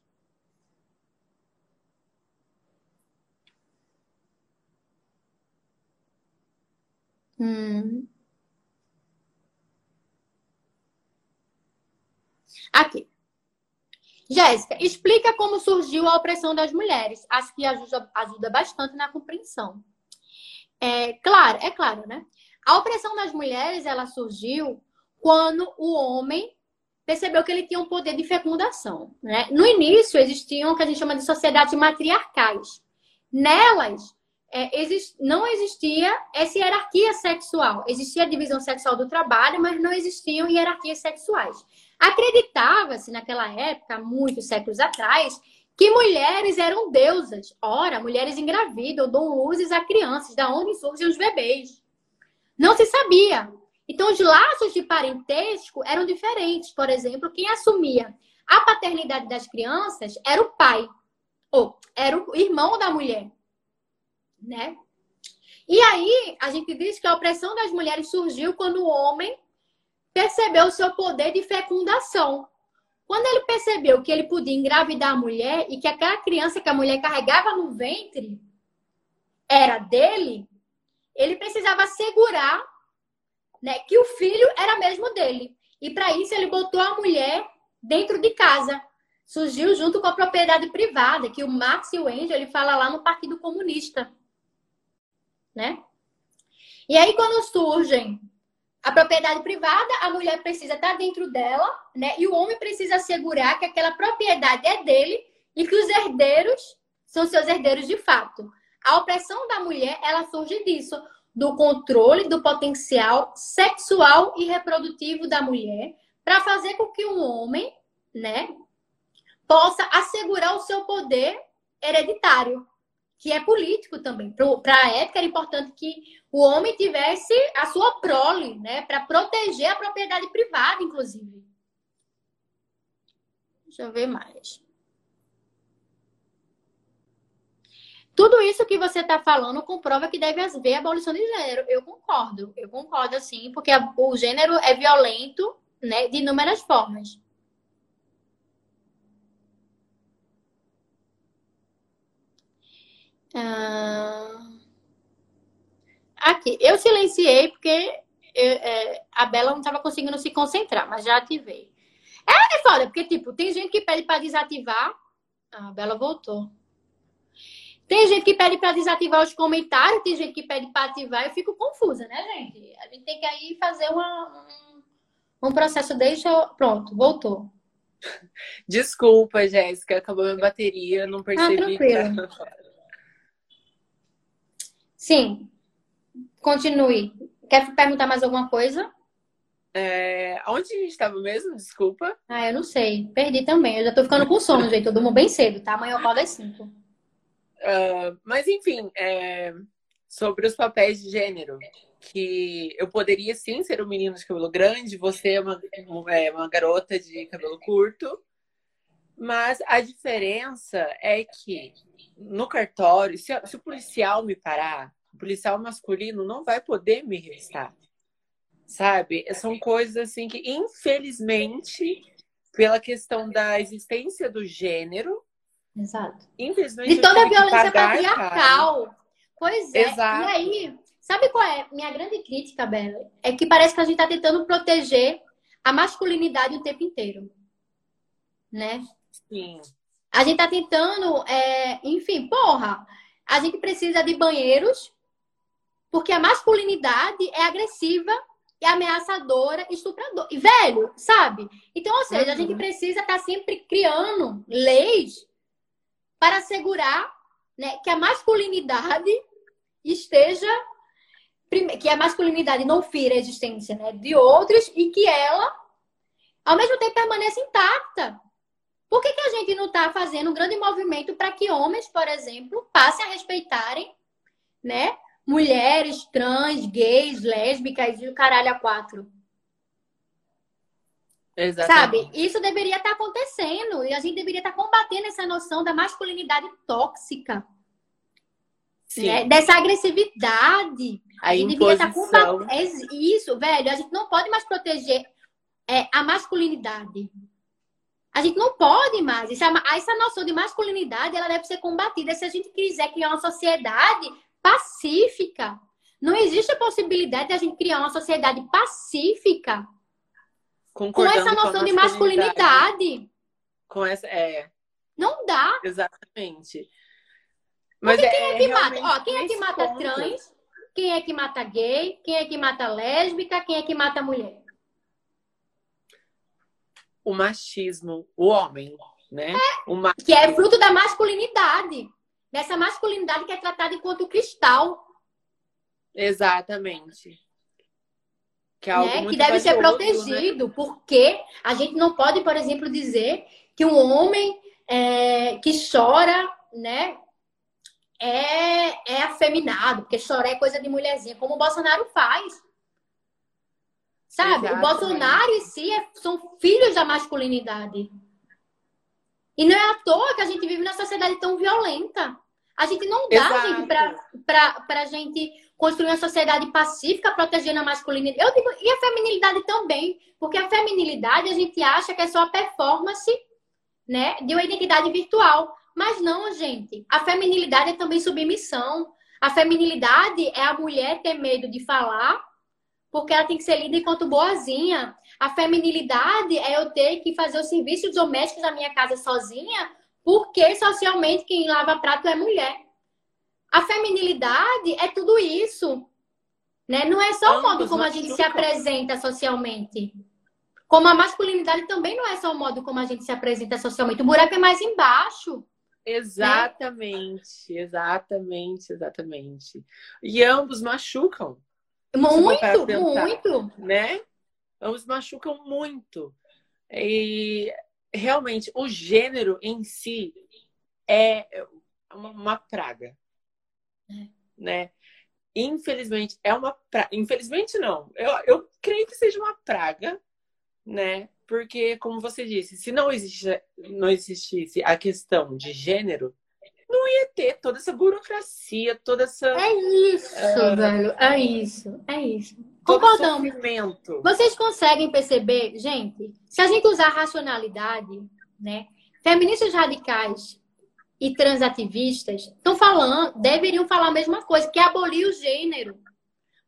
Hum. Aqui. Jéssica, explica como surgiu a opressão das mulheres. Acho que ajuda, ajuda bastante na compreensão. É claro, é claro, né? A opressão das mulheres ela surgiu quando o homem percebeu que ele tinha um poder de fecundação. Né? No início existiam o que a gente chama de sociedades matriarcais. Nelas é, exist... não existia essa hierarquia sexual. Existia a divisão sexual do trabalho, mas não existiam hierarquias sexuais. Acreditava-se naquela época, muitos séculos atrás, que mulheres eram deusas. Ora, mulheres engravidam, dão luzes a crianças, da onde surgem os bebês. Não se sabia. Então, os laços de parentesco eram diferentes. Por exemplo, quem assumia a paternidade das crianças era o pai, ou era o irmão da mulher, né? E aí, a gente diz que a opressão das mulheres surgiu quando o homem percebeu o seu poder de fecundação. Quando ele percebeu que ele podia engravidar a mulher e que aquela criança que a mulher carregava no ventre era dele, ele precisava assegurar né, que o filho era mesmo dele. E para isso ele botou a mulher dentro de casa. Surgiu junto com a propriedade privada, que o Marx e o Engels ele fala lá no Partido Comunista, né? E aí quando surgem a propriedade privada, a mulher precisa estar dentro dela, né? E o homem precisa assegurar que aquela propriedade é dele e que os herdeiros são seus herdeiros de fato. A opressão da mulher, ela surge disso, do controle do potencial sexual e reprodutivo da mulher, para fazer com que o homem, né, possa assegurar o seu poder hereditário, que é político também. Para a época era importante que o homem tivesse a sua prole, né, para proteger a propriedade privada, inclusive. Deixa eu ver mais. Tudo isso que você está falando comprova que deve haver abolição de gênero. Eu concordo, eu concordo assim, porque o gênero é violento, né, de inúmeras formas. Ah... Aqui, eu silenciei porque eu, é, a Bela não estava conseguindo se concentrar, mas já ativei. É, é foda, porque, tipo, tem gente que pede para desativar. Ah, a Bela voltou. Tem gente que pede para desativar os comentários, tem gente que pede para ativar. Eu fico confusa, né, gente? A gente tem que aí fazer uma, um, um processo. Deixa. Pronto, voltou. [laughs] Desculpa, Jéssica, acabou minha bateria, não percebi. Ah, tranquilo. Sim. Continue. Quer perguntar mais alguma coisa? É... Onde a gente estava mesmo? Desculpa. Ah, eu não sei. Perdi também. Eu já tô ficando com sono, gente. Eu durmo bem cedo, tá? Amanhã eu acordo às 5. Uh, mas enfim, é, sobre os papéis de gênero, que eu poderia sim ser um menino de cabelo grande, você é uma, é, uma garota de cabelo curto, mas a diferença é que no cartório, se, se o policial me parar, o policial masculino não vai poder me revistar. Sabe? São coisas assim que, infelizmente, pela questão da existência do gênero, Exato. Infelizmente. De toda a violência patriarcal. Cara. Pois é. Exato. E aí, sabe qual é minha grande crítica, Bela? É que parece que a gente tá tentando proteger a masculinidade o tempo inteiro. Né? Sim. A gente tá tentando, é... enfim, porra, a gente precisa de banheiros porque a masculinidade é agressiva e ameaçadora, estupradora. E velho, sabe? Então, ou seja, uhum. a gente uhum. precisa estar tá sempre criando leis para assegurar né, que a masculinidade esteja que a masculinidade não fira a existência né, de outros e que ela, ao mesmo tempo, permaneça intacta. Por que, que a gente não está fazendo um grande movimento para que homens, por exemplo, passem a respeitarem né, mulheres, trans, gays, lésbicas e o caralho a quatro? Exatamente. Sabe? Isso deveria estar acontecendo e a gente deveria estar combatendo essa noção da masculinidade tóxica. Né? Dessa agressividade. A, a gente imposição. deveria estar combatendo. É isso, velho. A gente não pode mais proteger é, a masculinidade. A gente não pode mais. Essa, essa noção de masculinidade ela deve ser combatida se a gente quiser criar uma sociedade pacífica. Não existe a possibilidade de a gente criar uma sociedade pacífica com essa noção de masculinidade. Com essa, é. Não dá. Exatamente. Mas Porque quem é, é que mata? Ó, quem é que mata ponto. trans? Quem é que mata gay? Quem é que mata lésbica? Quem é que mata mulher? O machismo, o homem, né? É, o Que é fruto da masculinidade. Dessa masculinidade que é tratada enquanto cristal. Exatamente. Que, é né? que deve ser né? protegido, né? porque a gente não pode, por exemplo, dizer que um homem é, que chora, né, é, é afeminado, porque chorar é coisa de mulherzinha, como o Bolsonaro faz. Sabe? Exatamente. O Bolsonaro em si é, são filhos da masculinidade. E não é à toa que a gente vive numa sociedade tão violenta. A gente não dá, Exato. gente, pra, pra, pra gente construir uma sociedade pacífica, protegendo a masculinidade. Eu digo, e a feminilidade também, porque a feminilidade a gente acha que é só a performance, né, de uma identidade virtual. Mas não, gente. A feminilidade é também submissão. A feminilidade é a mulher ter medo de falar, porque ela tem que ser lida enquanto boazinha. A feminilidade é eu ter que fazer os serviços domésticos da minha casa sozinha, porque socialmente quem lava prato é mulher. A feminilidade é tudo isso. Né? Não é só o modo como a gente se apresenta socialmente. Como a masculinidade também não é só o modo como a gente se apresenta socialmente. O buraco é mais embaixo. Exatamente, né? exatamente, exatamente. E ambos machucam. Muito, muito. Né? Ambos machucam muito. E realmente o gênero em si é uma praga é. né? Infelizmente, é uma pra... Infelizmente, não. Eu, eu creio que seja uma praga, né? Porque, como você disse, se não, existe, não existisse a questão de gênero, não ia ter toda essa burocracia, toda essa. É isso, uh, velho. É isso. É isso. Concordamos. Vocês conseguem perceber, gente, se a gente usar racionalidade, né? Feministas radicais e transativistas estão falando, deveriam falar a mesma coisa, que é abolir o gênero.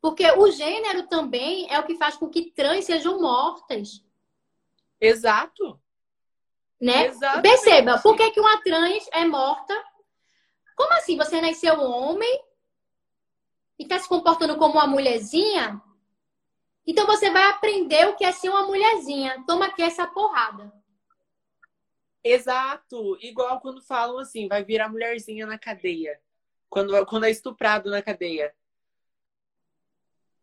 Porque o gênero também é o que faz com que trans sejam mortas. Exato. Né? Exatamente. Perceba, por que, que uma trans é morta? Como assim? Você nasceu homem e está se comportando como uma mulherzinha? Então você vai aprender o que é ser uma mulherzinha. Toma aqui essa porrada. Exato. Igual quando falam assim, vai virar mulherzinha na cadeia. Quando, quando é estuprado na cadeia.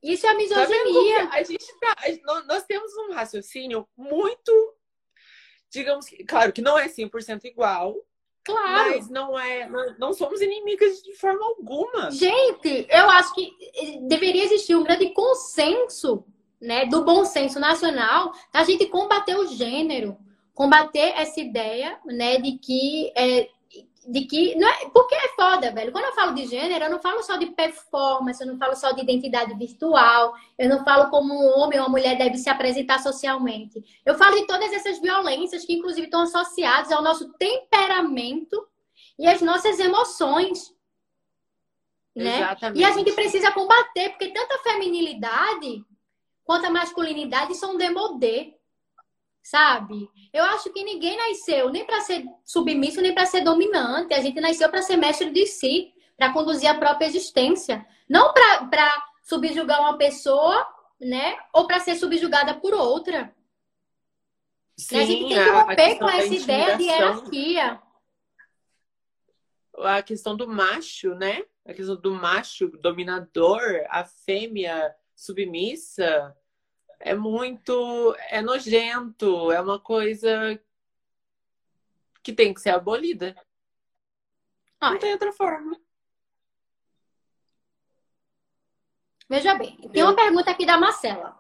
Isso é tá misoginia. Tá a gente tá, nós temos um raciocínio muito, digamos que, claro que não é 100% igual, Claro. Mas não é, não somos inimigas de forma alguma. Gente, eu acho que deveria existir um grande consenso, né, do bom senso nacional, a gente combater o gênero, combater essa ideia, né, de que é, de que não é, porque é foda, velho. Quando eu falo de gênero, eu não falo só de performance, eu não falo só de identidade virtual, eu não falo como um homem ou uma mulher deve se apresentar socialmente. Eu falo de todas essas violências que inclusive estão associadas ao nosso temperamento e às nossas emoções. Né? Exatamente. E a gente precisa combater, porque tanto a feminilidade quanto a masculinidade são demodê sabe? Eu acho que ninguém nasceu nem para ser submisso, nem para ser dominante. A gente nasceu para ser mestre de si, para conduzir a própria existência. Não para subjugar uma pessoa, né? Ou para ser subjugada por outra. Sim, a gente tem que romper com essa ideia de hierarquia. A questão do macho, né? A questão do macho dominador, a fêmea submissa é muito. É nojento, é uma coisa que tem que ser abolida. Ah, Não tem outra forma. Veja bem, tem uma pergunta aqui da Marcela.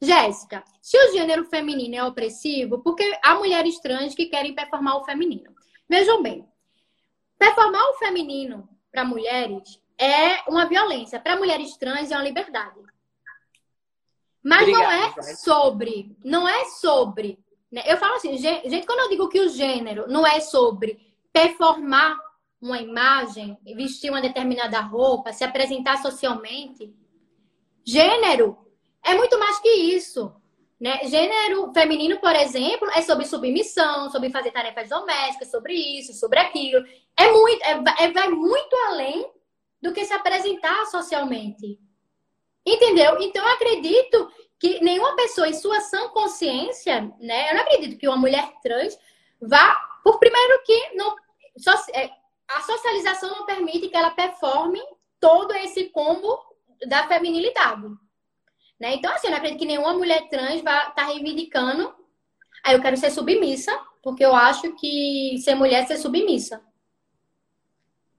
Jéssica, se o gênero feminino é opressivo, por que há mulheres trans que querem performar o feminino? Vejam bem, performar o feminino para mulheres é uma violência, para mulheres trans é uma liberdade. Mas Obrigado, não é vai. sobre, não é sobre. Né? Eu falo assim, gente, quando eu digo que o gênero não é sobre performar uma imagem, vestir uma determinada roupa, se apresentar socialmente, gênero é muito mais que isso. Né? Gênero feminino, por exemplo, é sobre submissão, sobre fazer tarefas domésticas, sobre isso, sobre aquilo. É muito, é, é, vai muito além do que se apresentar socialmente. Entendeu? Então, eu acredito que nenhuma pessoa em sua sã consciência, né? Eu não acredito que uma mulher trans vá, por primeiro que não, é, a socialização não permite que ela performe todo esse combo da feminilidade. Né? Então, assim, eu não acredito que nenhuma mulher trans vá estar tá reivindicando. Aí ah, eu quero ser submissa, porque eu acho que ser mulher é ser submissa.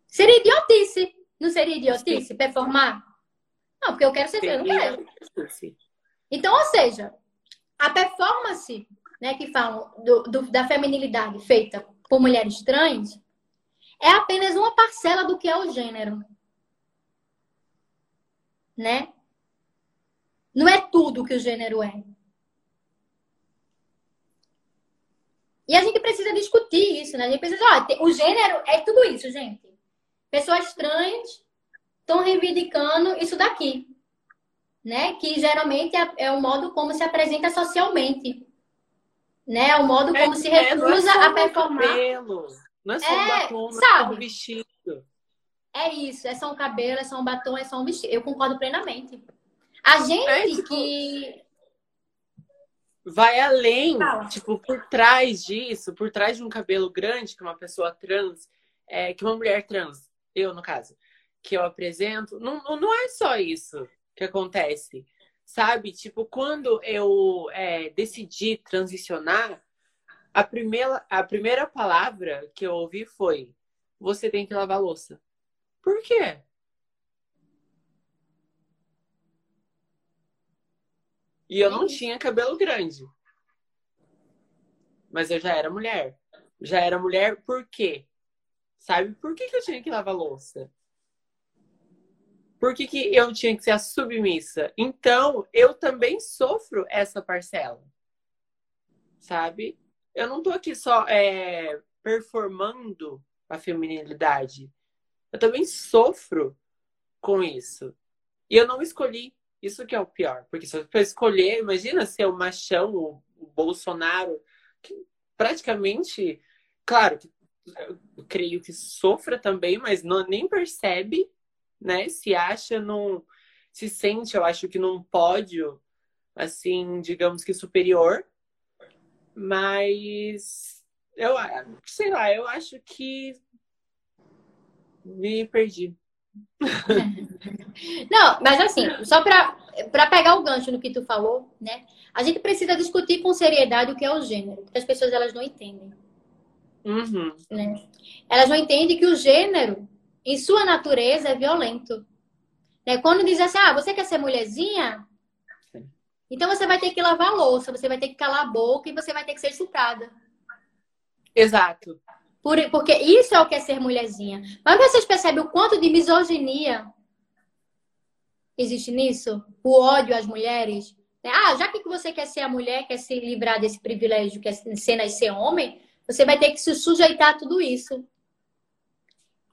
Seria idiotice. Não seria idiotice performar? Não, porque eu quero ser eu não quero. Então, ou seja, a performance né, que falam do, do, da feminilidade feita por mulheres trans é apenas uma parcela do que é o gênero. Né? Não é tudo que o gênero é. E a gente precisa discutir isso, né? A gente precisa, ó, o gênero é tudo isso, gente. Pessoas trans estão reivindicando isso daqui, né? Que geralmente é, é, o modo como se apresenta socialmente, né? É o modo como é, se é, recusa é, a performar. Cabelo. Não é só um batom, sabe? é só um vestido. É isso, é só um cabelo, é só um batom, é só um vestido. Eu concordo plenamente. A gente é, tipo, que vai além, Fala. tipo, por trás disso, por trás de um cabelo grande que uma pessoa trans, é, que uma mulher trans, eu no caso, que eu apresento, não, não é só isso que acontece, sabe? Tipo, quando eu é, decidi transicionar, a primeira, a primeira palavra que eu ouvi foi: você tem que lavar louça. Por quê? E eu não uhum. tinha cabelo grande. Mas eu já era mulher. Já era mulher por quê? Sabe por que, que eu tinha que lavar louça? Por que, que eu tinha que ser a submissa? Então, eu também sofro essa parcela. Sabe? Eu não tô aqui só é, performando a feminilidade. Eu também sofro com isso. E eu não escolhi. Isso que é o pior. Porque se eu escolher, imagina ser o machão, o, Bolsonaro, que praticamente, claro, eu creio que sofra também, mas não, nem percebe, né? Se acha num. Se sente, eu acho que num pódio, assim, digamos que superior. Mas eu sei lá, eu acho que me perdi. [laughs] Não, mas assim, só para pegar o gancho no que tu falou, né? A gente precisa discutir com seriedade o que é o gênero, porque as pessoas elas não entendem. Uhum. Né? Elas não entendem que o gênero, em sua natureza, é violento. Né? Quando diz assim, ah, você quer ser mulherzinha? Então você vai ter que lavar a louça, você vai ter que calar a boca e você vai ter que ser estuprada. Exato. Por, porque isso é o que é ser mulherzinha. Mas vocês percebem o quanto de misoginia existe nisso? O ódio às mulheres? Ah, já que você quer ser a mulher, quer se livrar desse privilégio, quer ser nascer homem, você vai ter que se sujeitar a tudo isso.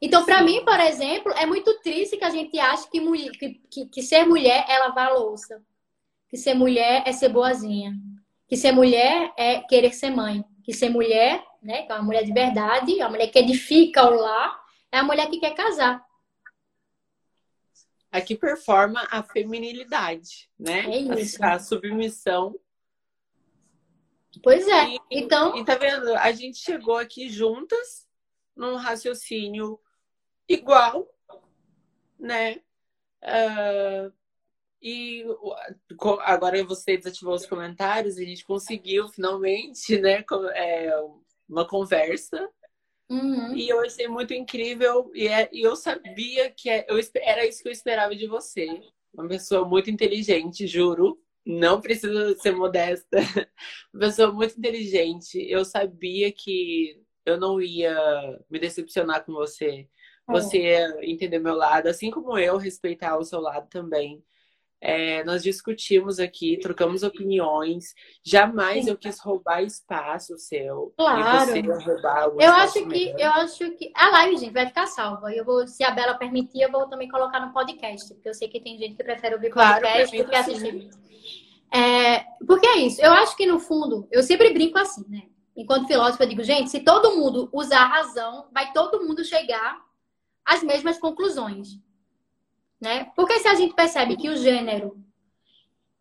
Então, para mim, por exemplo, é muito triste que a gente ache que, mulher, que, que, que ser mulher é lavar a louça. Que ser mulher é ser boazinha. Que ser mulher é querer ser mãe. Que ser mulher né? Que é uma mulher de verdade, a mulher que edifica o lar, é a mulher que quer casar. Aqui performa a feminilidade, né? É isso. A, a submissão. Pois é. E, então. E tá vendo? A gente chegou aqui juntas num raciocínio igual, né? Uh, e agora você desativou os comentários, a gente conseguiu finalmente, né? É, uma conversa. Uhum. E eu achei muito incrível. E, é, e eu sabia que é, eu, era isso que eu esperava de você. Uma pessoa muito inteligente, juro. Não precisa ser modesta. [laughs] Uma pessoa muito inteligente. Eu sabia que eu não ia me decepcionar com você. É. Você entender meu lado, assim como eu respeitar o seu lado também. É, nós discutimos aqui, trocamos opiniões. Jamais Sim. eu quis roubar espaço seu. Claro. E você roubar eu acho que eu acho que a live, gente, vai ficar salva. Eu vou, se a Bela permitir, eu vou também colocar no podcast, porque eu sei que tem gente que prefere ouvir claro, podcast do que assistir. É, porque é isso. Eu acho que no fundo, eu sempre brinco assim, né? Enquanto filósofo, eu digo, gente, se todo mundo usar a razão, vai todo mundo chegar às mesmas conclusões né? Porque se a gente percebe que o gênero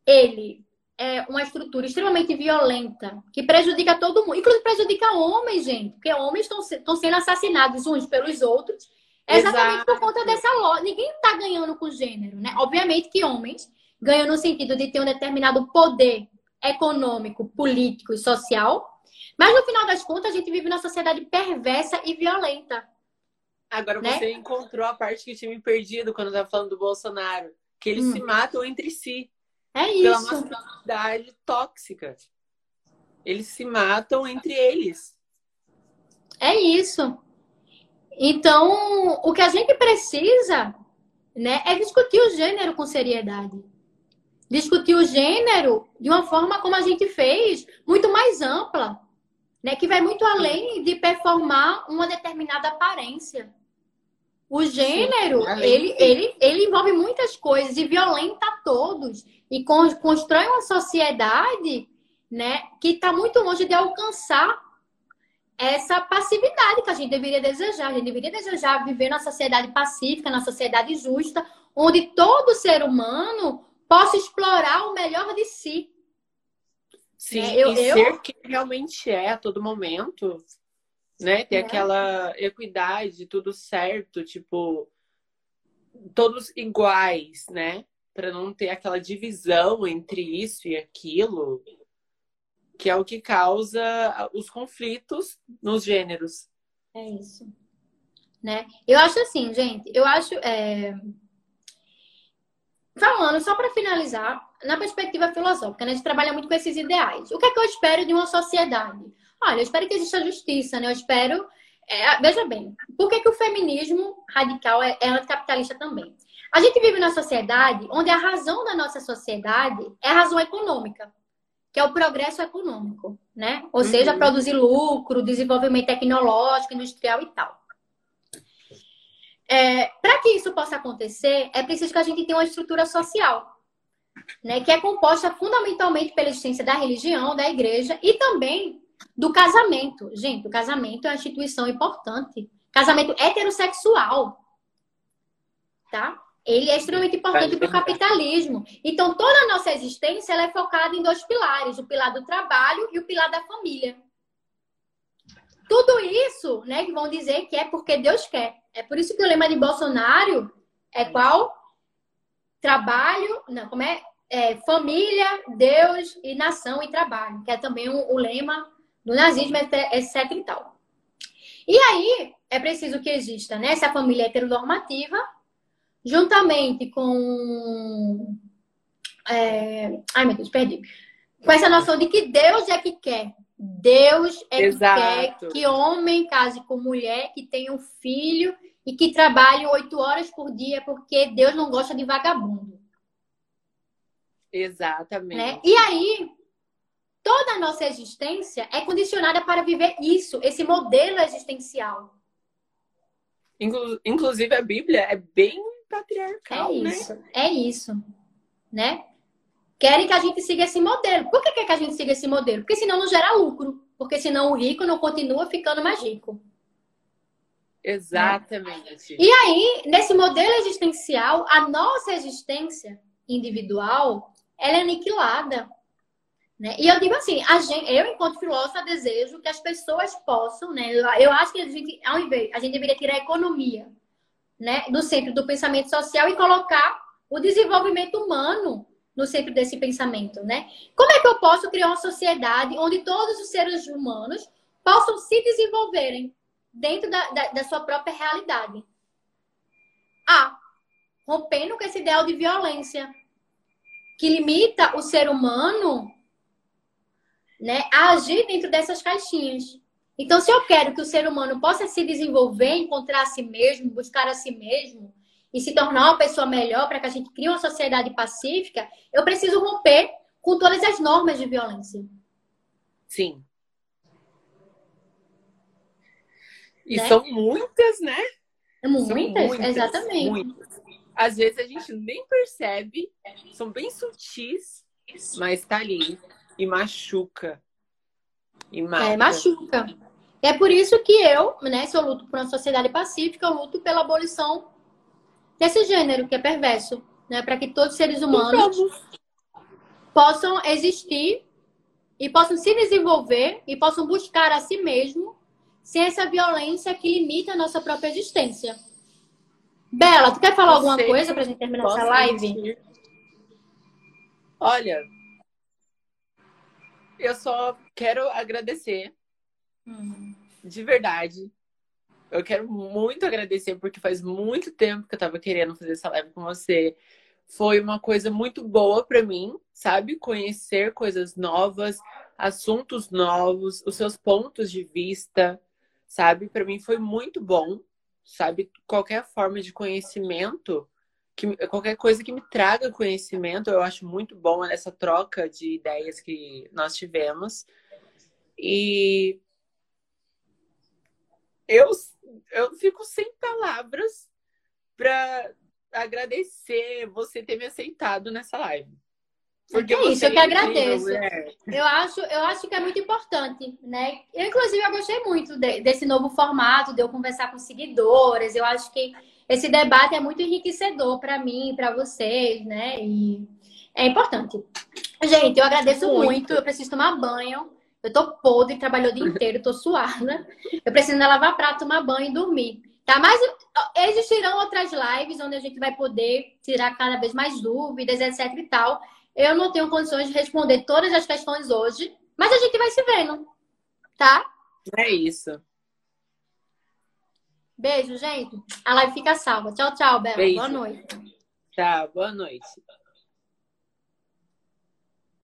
ele é uma estrutura extremamente violenta, que prejudica todo mundo, inclusive prejudica homens, gente, porque homens estão sendo assassinados uns pelos outros, exatamente Exato. por conta dessa lógica. Ninguém está ganhando com gênero, né? Obviamente que homens ganham no sentido de ter um determinado poder econômico, político e social, mas no final das contas a gente vive numa sociedade perversa e violenta. Agora né? você encontrou a parte que tinha me perdido quando eu estava falando do Bolsonaro. Que eles hum. se matam entre si. É isso. Pela masculinidade tóxica. Eles se matam entre eles. É isso. Então, o que a gente precisa né, é discutir o gênero com seriedade. Discutir o gênero de uma forma como a gente fez, muito mais ampla. Né, que vai muito além de performar uma determinada aparência. O gênero, Sim, ele, ele, ele envolve muitas coisas e violenta todos. E constrói uma sociedade né, que está muito longe de alcançar essa passividade que a gente deveria desejar. A gente deveria desejar viver na sociedade pacífica, na sociedade justa, onde todo ser humano possa explorar o melhor de si. Sim, é, eu, e eu... ser quem realmente é a todo momento né? Ter é. aquela equidade, tudo certo, tipo, todos iguais, né? Para não ter aquela divisão entre isso e aquilo, que é o que causa os conflitos nos gêneros. É isso. Né? Eu acho assim, gente, eu acho. É... falando, só para finalizar, na perspectiva filosófica, né? A gente trabalha muito com esses ideais. O que é que eu espero de uma sociedade? Olha, eu espero que exista justiça, né? Eu espero. É, veja bem, por que, que o feminismo radical é, é anticapitalista também? A gente vive numa sociedade onde a razão da nossa sociedade é a razão econômica, que é o progresso econômico, né? Ou uhum. seja, produzir lucro, desenvolvimento tecnológico, industrial e tal. É, Para que isso possa acontecer, é preciso que a gente tenha uma estrutura social, né, que é composta fundamentalmente pela existência da religião, da igreja e também do casamento. Gente, o casamento é uma instituição importante. Casamento heterossexual, tá? Ele é extremamente importante para o capitalismo. Então, toda a nossa existência é focada em dois pilares: o pilar do trabalho e o pilar da família. Tudo isso, né, que vão dizer que é porque Deus quer. É por isso que o lema de Bolsonaro é qual? Trabalho, não, como é? é família, Deus e nação e trabalho, que é também o, o lema do nazismo, etc e tal. E aí, é preciso que exista né, essa família heteronormativa, juntamente com. É... Ai, meu Deus, perdi. Com essa noção de que Deus é que quer. Deus é Exato. que quer que homem case com mulher, que tenha um filho e que trabalhe oito horas por dia, porque Deus não gosta de vagabundo. Exatamente. Né? E aí, toda a nossa existência é condicionada para viver isso, esse modelo existencial. Inclusive, a Bíblia é bem patriarcal, é isso, né? É isso, né? Querem que a gente siga esse modelo. Por que quer que a gente siga esse modelo? Porque senão não gera lucro. Porque senão o rico não continua ficando mais rico. Exatamente. E aí, nesse modelo existencial, a nossa existência individual, ela é aniquilada. Né? E eu digo assim, a gente, eu, enquanto filósofa, desejo que as pessoas possam, né? Eu acho que a gente, ao invés, a gente deveria tirar a economia né, do centro do pensamento social e colocar o desenvolvimento humano no centro desse pensamento, né? Como é que eu posso criar uma sociedade onde todos os seres humanos possam se desenvolverem dentro da, da, da sua própria realidade? Ah, rompendo com esse ideal de violência que limita o ser humano né, a agir dentro dessas caixinhas. Então, se eu quero que o ser humano possa se desenvolver, encontrar a si mesmo, buscar a si mesmo, e se tornar uma pessoa melhor para que a gente crie uma sociedade pacífica, eu preciso romper com todas as normas de violência. Sim. E né? são muitas, né? Muitas, muitas exatamente. Muitas. Às vezes a gente nem percebe, são bem sutis, mas tá ali e machuca. E mata. É, machuca. É por isso que eu, né, se eu luto por uma sociedade pacífica, eu luto pela abolição desse gênero que é perverso, né? Para que todos os seres humanos possam existir e possam se desenvolver e possam buscar a si mesmo sem essa violência que limita a nossa própria existência. Bela, tu quer falar Você alguma coisa para a gente terminar essa live? Olha, eu só quero agradecer hum. de verdade eu quero muito agradecer, porque faz muito tempo que eu tava querendo fazer essa live com você. Foi uma coisa muito boa para mim, sabe? Conhecer coisas novas, assuntos novos, os seus pontos de vista, sabe? Para mim foi muito bom, sabe? Qualquer forma de conhecimento, que, qualquer coisa que me traga conhecimento, eu acho muito bom essa troca de ideias que nós tivemos. E eu eu fico sem palavras para agradecer você ter me aceitado nessa live. Porque é isso, eu que é agradeço. Eu acho, eu acho que é muito importante, né? Eu, inclusive, eu gostei muito de, desse novo formato, de eu conversar com seguidores. Eu acho que esse debate é muito enriquecedor para mim, para vocês, né? E é importante. Gente, eu agradeço muito. muito. Eu preciso tomar banho. Eu tô podre, trabalhou o dia inteiro, tô suada. Eu preciso lavar prato, tomar banho e dormir. Tá? Mas existirão outras lives onde a gente vai poder tirar cada vez mais dúvidas, etc e tal. Eu não tenho condições de responder todas as questões hoje, mas a gente vai se vendo. Tá? É isso. Beijo, gente. A live fica salva. Tchau, tchau, Bela. Boa noite. Tá, boa noite.